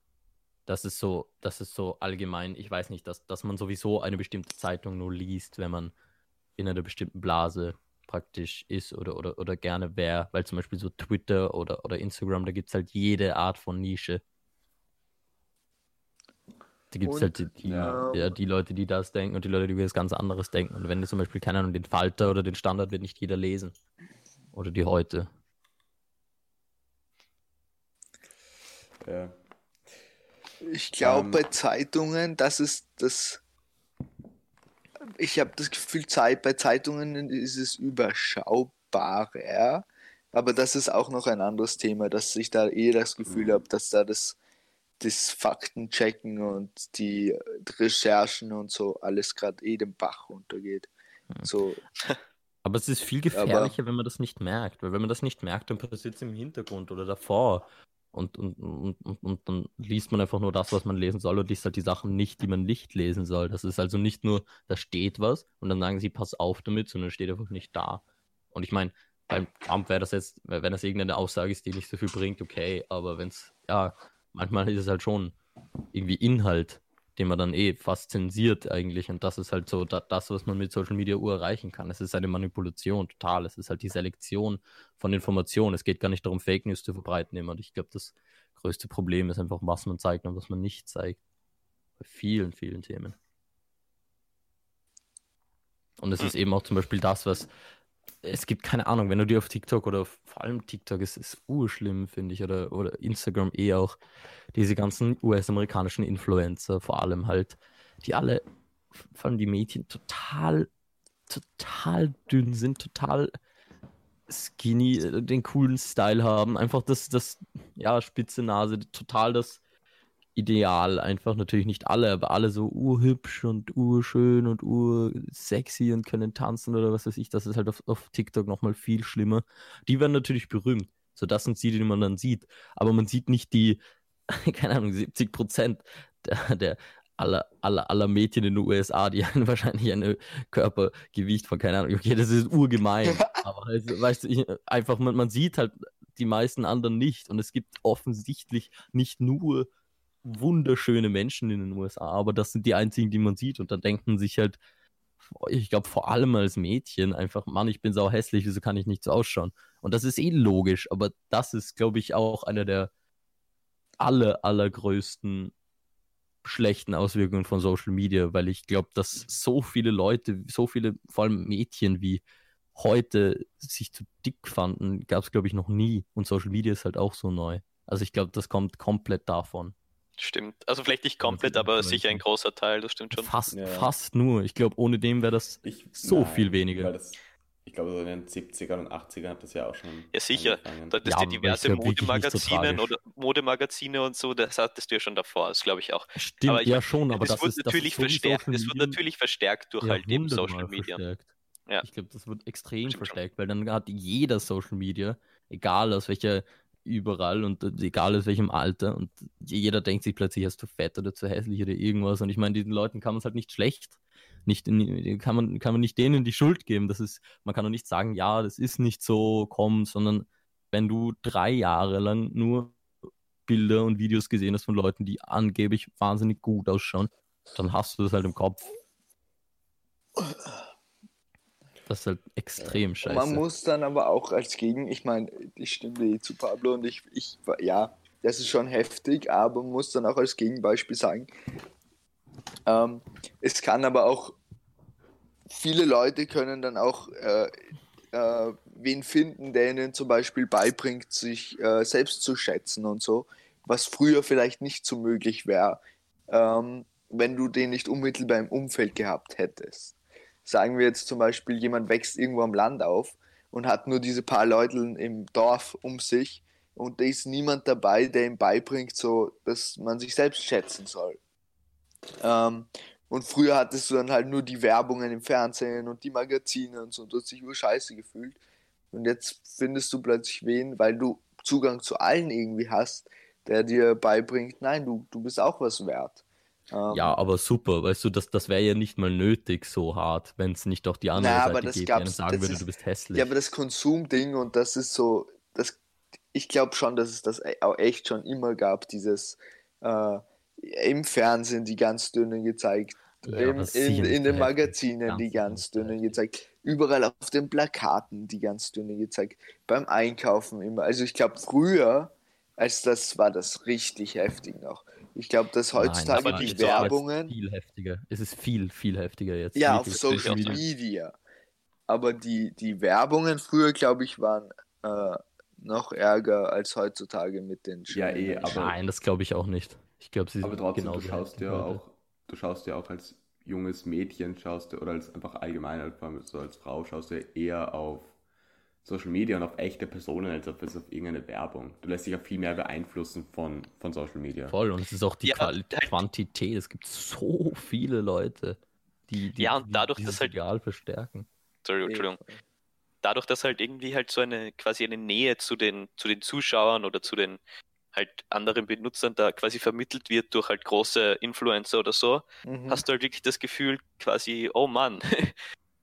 Das ist so, das ist so allgemein, ich weiß nicht, dass, dass man sowieso eine bestimmte Zeitung nur liest, wenn man in einer bestimmten Blase praktisch ist oder, oder, oder gerne wäre, weil zum Beispiel so Twitter oder, oder Instagram, da gibt es halt jede Art von Nische. Da gibt es Und, halt die, die, ja. ja, die Leute, die das denken und die Leute, die was ganz anderes denken. Und wenn du zum Beispiel, keine Ahnung, den Falter oder den Standard wird nicht jeder lesen. Oder die heute. Ja. Ich glaube, Ähm. bei Zeitungen, das ist das. Ich habe das Gefühl, Zeit, bei Zeitungen ist es überschaubarer. Aber das ist auch noch ein anderes Thema, dass ich da eh das Gefühl Mhm. habe, dass da das, das Faktenchecken und die Recherchen und so alles gerade eh den Bach runtergeht. Mhm. So, Aber es ist viel gefährlicher, wenn man das nicht merkt. Weil wenn man das nicht merkt, dann passiert es im Hintergrund oder davor. Und, und, und, und, dann liest man einfach nur das, was man lesen soll und liest halt die Sachen nicht, die man nicht lesen soll. Das ist also nicht nur, da steht was und dann sagen sie, pass auf damit, sondern steht einfach nicht da. Und ich meine, beim Trump wäre das jetzt, wenn das irgendeine Aussage ist, die nicht so viel bringt, okay, aber wenn es, ja, manchmal ist es halt schon irgendwie Inhalt, den man dann eh fast zensiert eigentlich. Und das ist halt so da, das, was man mit Social Media Uhr erreichen kann. Es ist eine Manipulation, total. Es ist halt die Selektion von Informationen. Es geht gar nicht darum, Fake News zu verbreiten immer. Und ich glaube, das größte Problem ist einfach, was man zeigt und was man nicht zeigt. Bei vielen, vielen Themen. Und es ist eben auch zum Beispiel das, was es gibt keine Ahnung, wenn du dir auf TikTok oder vor allem TikTok ist es urschlimm, finde ich, oder, oder Instagram eh auch, diese ganzen US-amerikanischen Influencer, vor allem halt, die alle, vor allem die Mädchen, total, total dünn sind, total skinny, äh, den coolen Style haben, einfach das, das, ja, spitze Nase, total das Ideal, einfach natürlich nicht alle, aber alle so urhübsch und urschön und ursexy und können tanzen oder was weiß ich, das ist halt auf, auf TikTok nochmal viel schlimmer. Die werden natürlich berühmt, so das sind sie, die man dann sieht, aber man sieht nicht die, keine Ahnung, 70 Prozent der, der aller, aller, aller Mädchen in den USA, die haben wahrscheinlich ein Körpergewicht von, keine Ahnung, okay, das ist urgemein, aber also, weißt du, ich, einfach, man, man sieht halt die meisten anderen nicht. Und es gibt offensichtlich nicht nur wunderschöne Menschen in den USA, aber das sind die einzigen, die man sieht und dann denkt man sich halt, ich glaube vor allem als Mädchen einfach, Mann, ich bin sau hässlich, wieso kann ich nicht so ausschauen? Und das ist eh logisch, aber das ist, glaube ich, auch einer der aller, allergrößten schlechten Auswirkungen von Social Media, weil ich glaube, dass so viele Leute, so viele, vor allem Mädchen wie heute sich zu dick fanden, gab es, glaube ich, noch nie. Und Social Media ist halt auch so neu. Also ich glaube, das kommt komplett davon. Stimmt. Also vielleicht nicht komplett, aber sicher ein großer Teil, das stimmt schon. Fast, Ja. fast nur. Ich glaube, ohne dem wäre das Ich, so nein, viel weniger. Weil das, ich glaube, so in den 70ern und 80ern hat das ja auch schon. Ja, sicher. angefangen. Da hattest Ja, du diverse ja so Modemagazine tragisch. oder Modemagazine und so, das hattest du ja schon davor, das glaube ich auch. Stimmt, Aber ich ja schon, aber das, das, wird das natürlich ist so wie verstärkt, Social das wird Media natürlich verstärkt durch halt eben Social Media. Verstärkt. Ja. Ich glaube, das wird extrem Stimmt schon. verstärkt, weil dann hat jeder Social Media, egal aus welcher, überall und äh, egal aus welchem Alter und jeder denkt sich plötzlich, hast du fett oder zu hässlich oder irgendwas und ich meine, diesen Leuten kann man es halt nicht schlecht, nicht in, kann man kann man nicht denen die Schuld geben, das ist, man kann doch nicht sagen, ja, das ist nicht so, komm, sondern wenn du drei Jahre lang nur Bilder und Videos gesehen hast von Leuten, die angeblich wahnsinnig gut ausschauen, dann hast du das halt im Kopf. Das ist halt extrem scheiße. Man muss dann aber auch als Gegen, ich meine, ich stimme eh zu Pablo und ich, ich, ja, das ist schon heftig, aber man muss dann auch als Gegenbeispiel sagen, ähm, es kann aber auch, viele Leute können dann auch äh, äh, wen finden, der ihnen zum Beispiel beibringt, sich äh, selbst zu schätzen und so, was früher vielleicht nicht so möglich wäre, ähm, wenn du den nicht unmittelbar im Umfeld gehabt hättest sagen wir jetzt zum Beispiel, jemand wächst irgendwo am Land auf und hat nur diese paar Leute im Dorf um sich und da ist niemand dabei, der ihm beibringt, so, dass man sich selbst schätzen soll. Ähm, und früher hattest du dann halt nur die Werbungen im Fernsehen und die Magazine und so, und du hast dich nur scheiße gefühlt. Und jetzt findest du plötzlich wen, weil du Zugang zu allen irgendwie hast, der dir beibringt, nein, du, du bist auch was wert. Ähm, Ja, aber super, weißt du, das, das wäre ja nicht mal nötig so hart, wenn es nicht doch die andere Na, aber Seite das geht, die einem sagen würde, ist- du bist hässlich. Ja, aber das Konsumding und das ist so, das, ich glaube schon, dass es das auch echt schon immer gab, dieses äh, im Fernsehen die ganz dünnen gezeigt, Ja, im, aber in, in den. Magazinen Ganz die ganz dünnen gezeigt, überall auf den Plakaten die ganz dünnen gezeigt, beim Einkaufen immer. Also ich glaube früher, als das war das richtig heftig noch. Ich glaube, dass Nein, heutzutage aber die nicht so aber es ist Werbungen viel heftiger. Es ist viel, viel heftiger jetzt. Ja, auf. Social. Media. Aber die, die Werbungen früher, glaube ich, waren äh, noch ärger als heutzutage mit den Ja, eh, aber- Nein, das glaube ich auch nicht. Ich glaube, sie Aber sind trotzdem, genauso du schaust ja auch, du schaust ja auch als junges Mädchen, schaust du, oder als einfach allgemein, so als Frau, schaust du ja eher auf Social Media und auf echte Personen als auf, als auf irgendeine Werbung. Du lässt dich ja viel mehr beeinflussen von, von Social Media. Voll, und es ist auch die Ja, halt- Quantität. Es gibt so viele Leute, die, die, Ja, und dadurch, dass halt- Ideal verstärken. Sorry, Entschuldigung. Dadurch, dass halt irgendwie halt so eine quasi eine Nähe zu den, zu den Zuschauern oder zu den halt anderen Benutzern da quasi vermittelt wird durch halt große Influencer oder so, Mhm. hast du halt wirklich das Gefühl, quasi, oh Mann.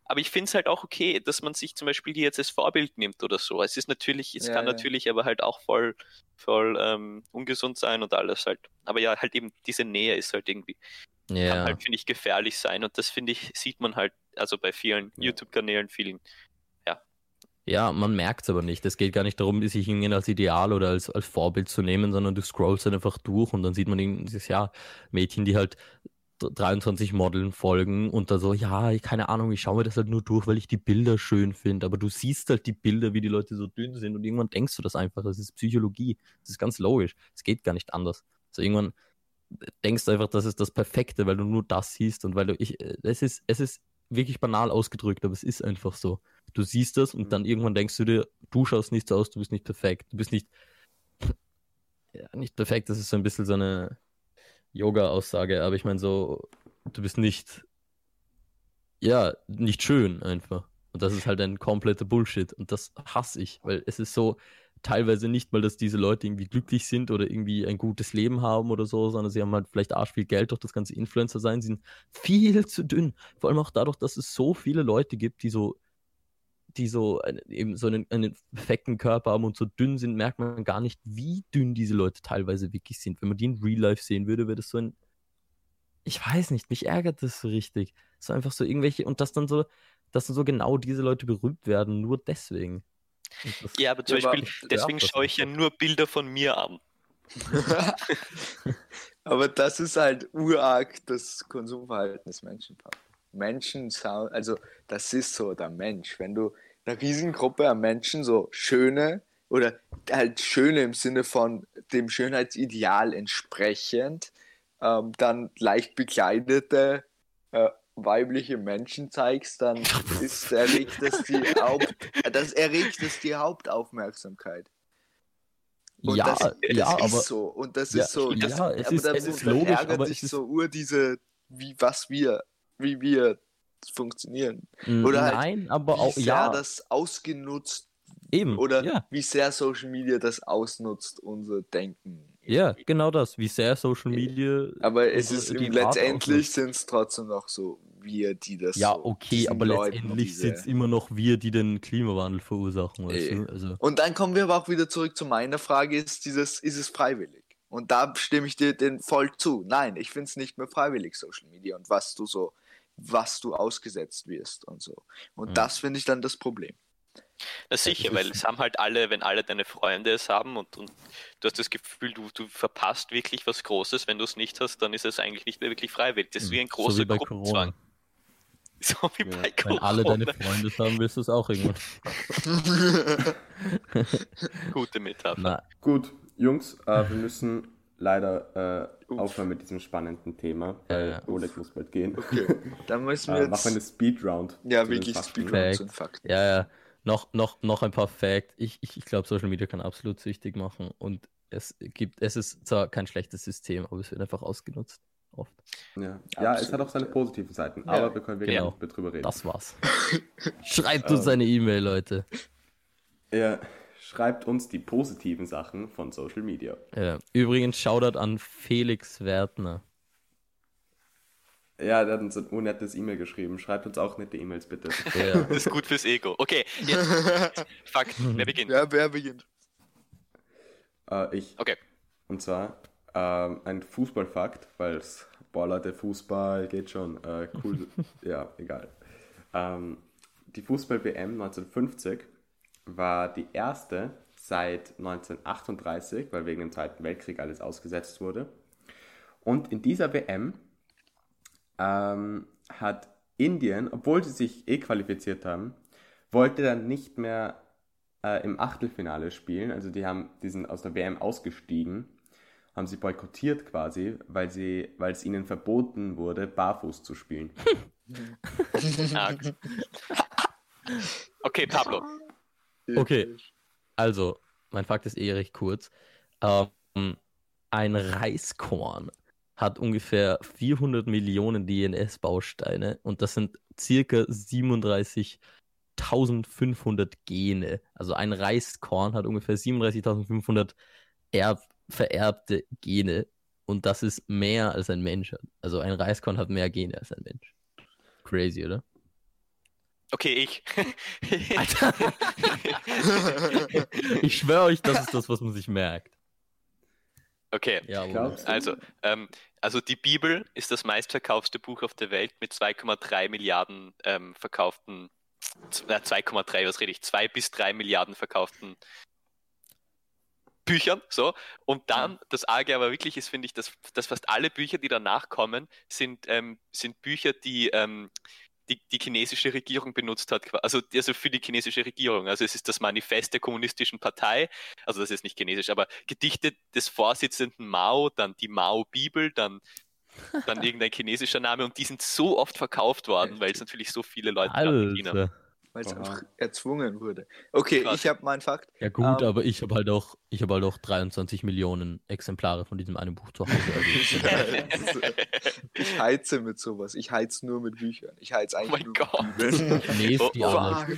Aber ich finde es halt auch okay, dass man sich zum Beispiel die jetzt als Vorbild nimmt oder so. Es ist natürlich, es Ja, kann ja. natürlich aber halt auch voll, voll ähm, ungesund sein und alles halt. Aber ja, halt eben diese Nähe ist halt irgendwie, kann Ja, halt, finde ich, gefährlich sein. Und das finde ich, sieht man halt, also bei vielen Ja. YouTube-Kanälen, vielen. ja, man merkt es aber nicht. Es geht gar nicht darum, sich irgendwie als Ideal oder als, als Vorbild zu nehmen, sondern du scrollst dann einfach durch und dann sieht man dieses Jahr Mädchen, die halt 23 Modeln folgen und da so, ja, keine Ahnung, ich schaue mir das halt nur durch, weil ich die Bilder schön finde. Aber du siehst halt die Bilder, wie die Leute so dünn sind und irgendwann denkst du das einfach. Das ist Psychologie. Das ist ganz logisch. Es geht gar nicht anders. So irgendwann denkst du einfach, das ist das Perfekte, weil du nur das siehst und weil du, ich, es ist, es ist wirklich banal ausgedrückt, aber es ist einfach so. Du siehst das und Mhm. dann irgendwann denkst du dir, du schaust nicht so aus, du bist nicht perfekt. Du bist nicht, ja, nicht perfekt, das ist so ein bisschen so eine Yoga-Aussage, aber ich meine so, du bist nicht, ja, nicht schön einfach. Und das ist halt ein kompletter Bullshit und das hasse ich, weil es ist so teilweise nicht mal, dass diese Leute irgendwie glücklich sind oder irgendwie ein gutes Leben haben oder so, sondern sie haben halt vielleicht arsch viel Geld durch das ganze Influencer sein, sie sind viel zu dünn. Vor allem auch dadurch, dass es so viele Leute gibt, die so, die so ein- eben so einen, einen perfekten Körper haben und so dünn sind, merkt man gar nicht, wie dünn diese Leute teilweise wirklich sind. Wenn man die in Real Life sehen würde, wäre das so ein, ich weiß nicht, mich ärgert das so richtig. So einfach so irgendwelche, und dass dann so, dass dann so genau diese Leute berühmt werden, nur deswegen. Ja, aber zum aber Beispiel, der deswegen schaue ich ja nur Bilder von mir an. Aber das ist halt urarg das Konsumverhalten des Menschen. Menschen, also das ist so der Mensch. Wenn du einer riesigen Gruppe an Menschen so schöne oder halt schöne im Sinne von dem Schönheitsideal entsprechend, ähm, dann leicht bekleidete äh, weibliche Menschen zeigst, dann ist, erregt das die Haupt, das erregt das die Hauptaufmerksamkeit. Und ja, das, das ja, ist aber so. Und das Ja, ist so. Das, ja, es ist- es ist logisch, ärgert aber sich es ist- so ur diese, wie was wir, wie wir funktionieren. Mm, Oder halt, nein, aber wie auch sehr ja, das ausgenutzt eben. oder ja, wie sehr Social Media das ausnutzt, unser Denken. ja, genau das, wie sehr Social Media. Aber es ist letztendlich sind es trotzdem noch so wir, die das Ja, so, okay, aber Leuten letztendlich sind es immer noch wir, die den Klimawandel verursachen. Du? Also, Und dann kommen wir aber auch wieder zurück zu meiner Frage, ist dieses, ist es freiwillig? Und da stimme ich dir den voll zu. Nein, ich finde es nicht mehr freiwillig, Social Media und was du so, was du ausgesetzt wirst und so. Und Mhm. das finde ich dann das Problem. Na sicher, weil es haben halt alle, wenn alle deine Freunde es haben und, und du hast das Gefühl, du, du verpasst wirklich was Großes, wenn du es nicht hast, dann ist es eigentlich nicht mehr wirklich freiwillig. Das ist wie ein so großer wie bei Gruppenzwang. Corona. So wie Ja, bei Wenn Corona. alle deine Freunde es haben, wirst du es auch irgendwann. Gute Metapher. Na, Gut, Jungs, äh, wir müssen leider äh, aufhören mit diesem spannenden Thema, Ja, weil ja. Oleg muss bald gehen. okay, dann müssen wir Äh, jetzt. machen wir eine Speedround. ja, wirklich Fakten. Speedruns Facts. und Fakten. ja, ja. Noch, noch, noch ein paar Facts. Ich, ich, ich glaube, Social Media kann absolut süchtig machen und es gibt, es ist zwar kein schlechtes System, aber es wird einfach ausgenutzt. Oft. Ja. ja, es hat auch seine ja. positiven Seiten, Ja, aber wir können wirklich genau. nicht mehr drüber reden. Das war's. Schreibt uns eine E-Mail, Leute. Ja, schreibt uns die positiven Sachen von Social Media. Ja. Übrigens, Shoutout an Felix Wertner. Ja, der hat uns ein unnettes E-Mail geschrieben. Schreibt uns auch nette E-Mails bitte. Ja. Das ist gut fürs Ego. Okay, jetzt Fakt. Wer beginnt? Ja, wer beginnt? Äh, ich. Okay. Und zwar ähm, ein Fußballfakt, weil es, boah Leute, Fußball geht schon. Äh, cool. ja, egal. Ähm, die Fußball-WM 1950 war die erste seit 1938, weil wegen dem Zweiten Weltkrieg alles ausgesetzt wurde. Und in dieser WM ähm, hat Indien, obwohl sie sich eh qualifiziert haben, wollte dann nicht mehr äh, im Achtelfinale spielen. Also die haben, die sind aus der WM ausgestiegen, haben sie boykottiert quasi, weil sie, weil es ihnen verboten wurde, barfuß zu spielen. Okay, Pablo. Okay. Also, mein Fakt ist eh recht kurz. Ähm, ein Reiskorn hat ungefähr 400 Millionen DNS-Bausteine und das sind circa 37.500 Gene. Also ein Reiskorn hat ungefähr 37.500 erb vererbte Gene und das ist mehr als ein Mensch hat. Also ein Reiskorn hat mehr Gene als ein Mensch. Crazy, oder? Okay, ich. Alter. Ich schwöre euch, das ist das, was man sich merkt. okay, Ja, also, ähm, also die Bibel ist das meistverkaufte Buch auf der Welt mit 2,3 Milliarden ähm, verkauften, z- äh, 2,3, was rede ich, 2 bis 3 Milliarden verkauften Büchern, so. Und dann, das Arge aber wirklich ist, finde ich, dass, dass fast alle Bücher, die danach kommen, sind, ähm, sind Bücher, die, ähm, die die chinesische Regierung benutzt hat, also, also für die chinesische Regierung. Also es ist das Manifest der kommunistischen Partei, also das ist nicht chinesisch, aber Gedichte des Vorsitzenden Mao, dann die Mao-Bibel, dann, dann irgendein chinesischer Name und die sind so oft verkauft worden, weil es natürlich so viele Leute gab in China. Weil es einfach erzwungen wurde. Okay, Krass. ich habe meinen Fakt. Ja gut, Ähm, aber ich habe halt auch, ich habe halt auch 23 Millionen Exemplare von diesem einen Buch zu Hause. Also, ich heize mit sowas. Ich heiz nur mit Büchern. Ich heiz eigentlich Oh mein nur Gott. mit lest die Oh, alle. Fuck.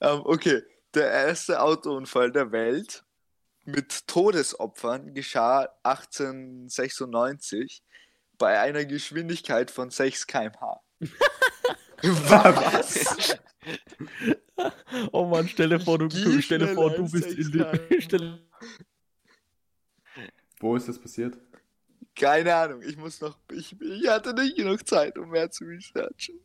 Ähm, okay, der erste Autounfall der Welt mit Todesopfern geschah 1896 bei einer Geschwindigkeit von 6 km/h. Was? Oh Mann, stelle vor, du, Geh stelle vor, du bist in dem. Stelle, Wo ist das passiert? Keine Ahnung, ich muss noch. Ich, ich hatte nicht genug Zeit, um mehr zu researchen.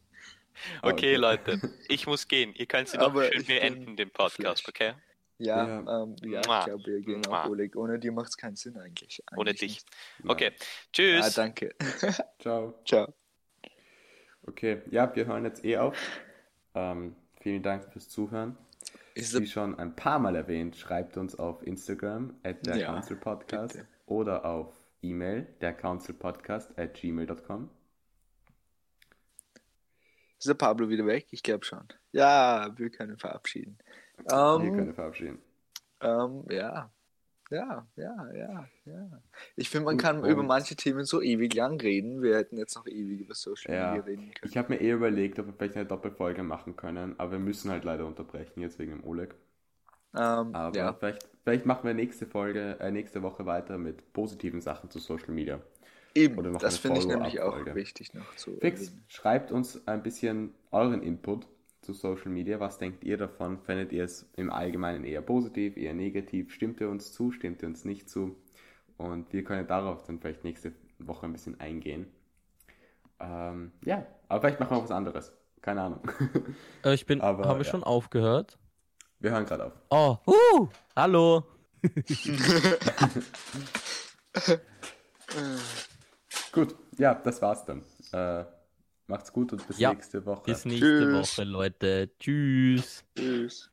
Ah, Okay, Leute, ich muss gehen. Ihr könnt sie noch Aber schön beenden, den Podcast, geflasht. okay? Ja, Ja. ähm, ja ich glaube, wir gehen Mua. auch, Oleg. Ohne dir macht es keinen Sinn eigentlich. Ohne Eigentlich dich. nicht. Okay, Ah, tschüss. danke. Ciao. Ciao. Okay, ja, wir hören jetzt eh auf. Ähm, vielen Dank fürs Zuhören. Ist Wie schon ein paar Mal erwähnt, schreibt uns auf Instagram at der Ja, Council Podcast bitte. oder auf E-Mail der Council Podcast at gmail.com. Ist der Pablo wieder weg? Ich glaube schon. Ja, wir können verabschieden. Wir Ähm, können verabschieden. ähm, ja. Ja, ja, ja, ja. Ich finde, man kann über und- manche Themen so ewig lang reden. Wir hätten jetzt noch ewig über Social Ja. Media reden können. Ich habe mir eh überlegt, ob wir vielleicht eine Doppelfolge machen können, aber wir müssen halt leider unterbrechen, jetzt wegen dem Oleg. Ähm, Aber ja, vielleicht, vielleicht machen wir nächste Folge, äh, nächste Woche weiter mit positiven Sachen zu Social Media. eben. Das finde ich nämlich auch wichtig noch zu Fix, erwähnen. schreibt uns ein bisschen euren Input zu Social Media. Was denkt ihr davon? Findet ihr es im Allgemeinen eher positiv, eher negativ? Stimmt ihr uns zu? Stimmt ihr uns nicht zu? Und wir können darauf dann vielleicht nächste Woche ein bisschen eingehen. Ähm, ja, aber vielleicht machen wir auch was anderes. Keine Ahnung. äh, ich bin. Aber, haben wir ja. schon aufgehört? Wir hören gerade auf. Oh, uh, hallo. Gut, ja, das war's dann. Äh, macht's gut und bis Ja, nächste Woche. Bis nächste Tschüss. Woche, Leute. Tschüss. Tschüss.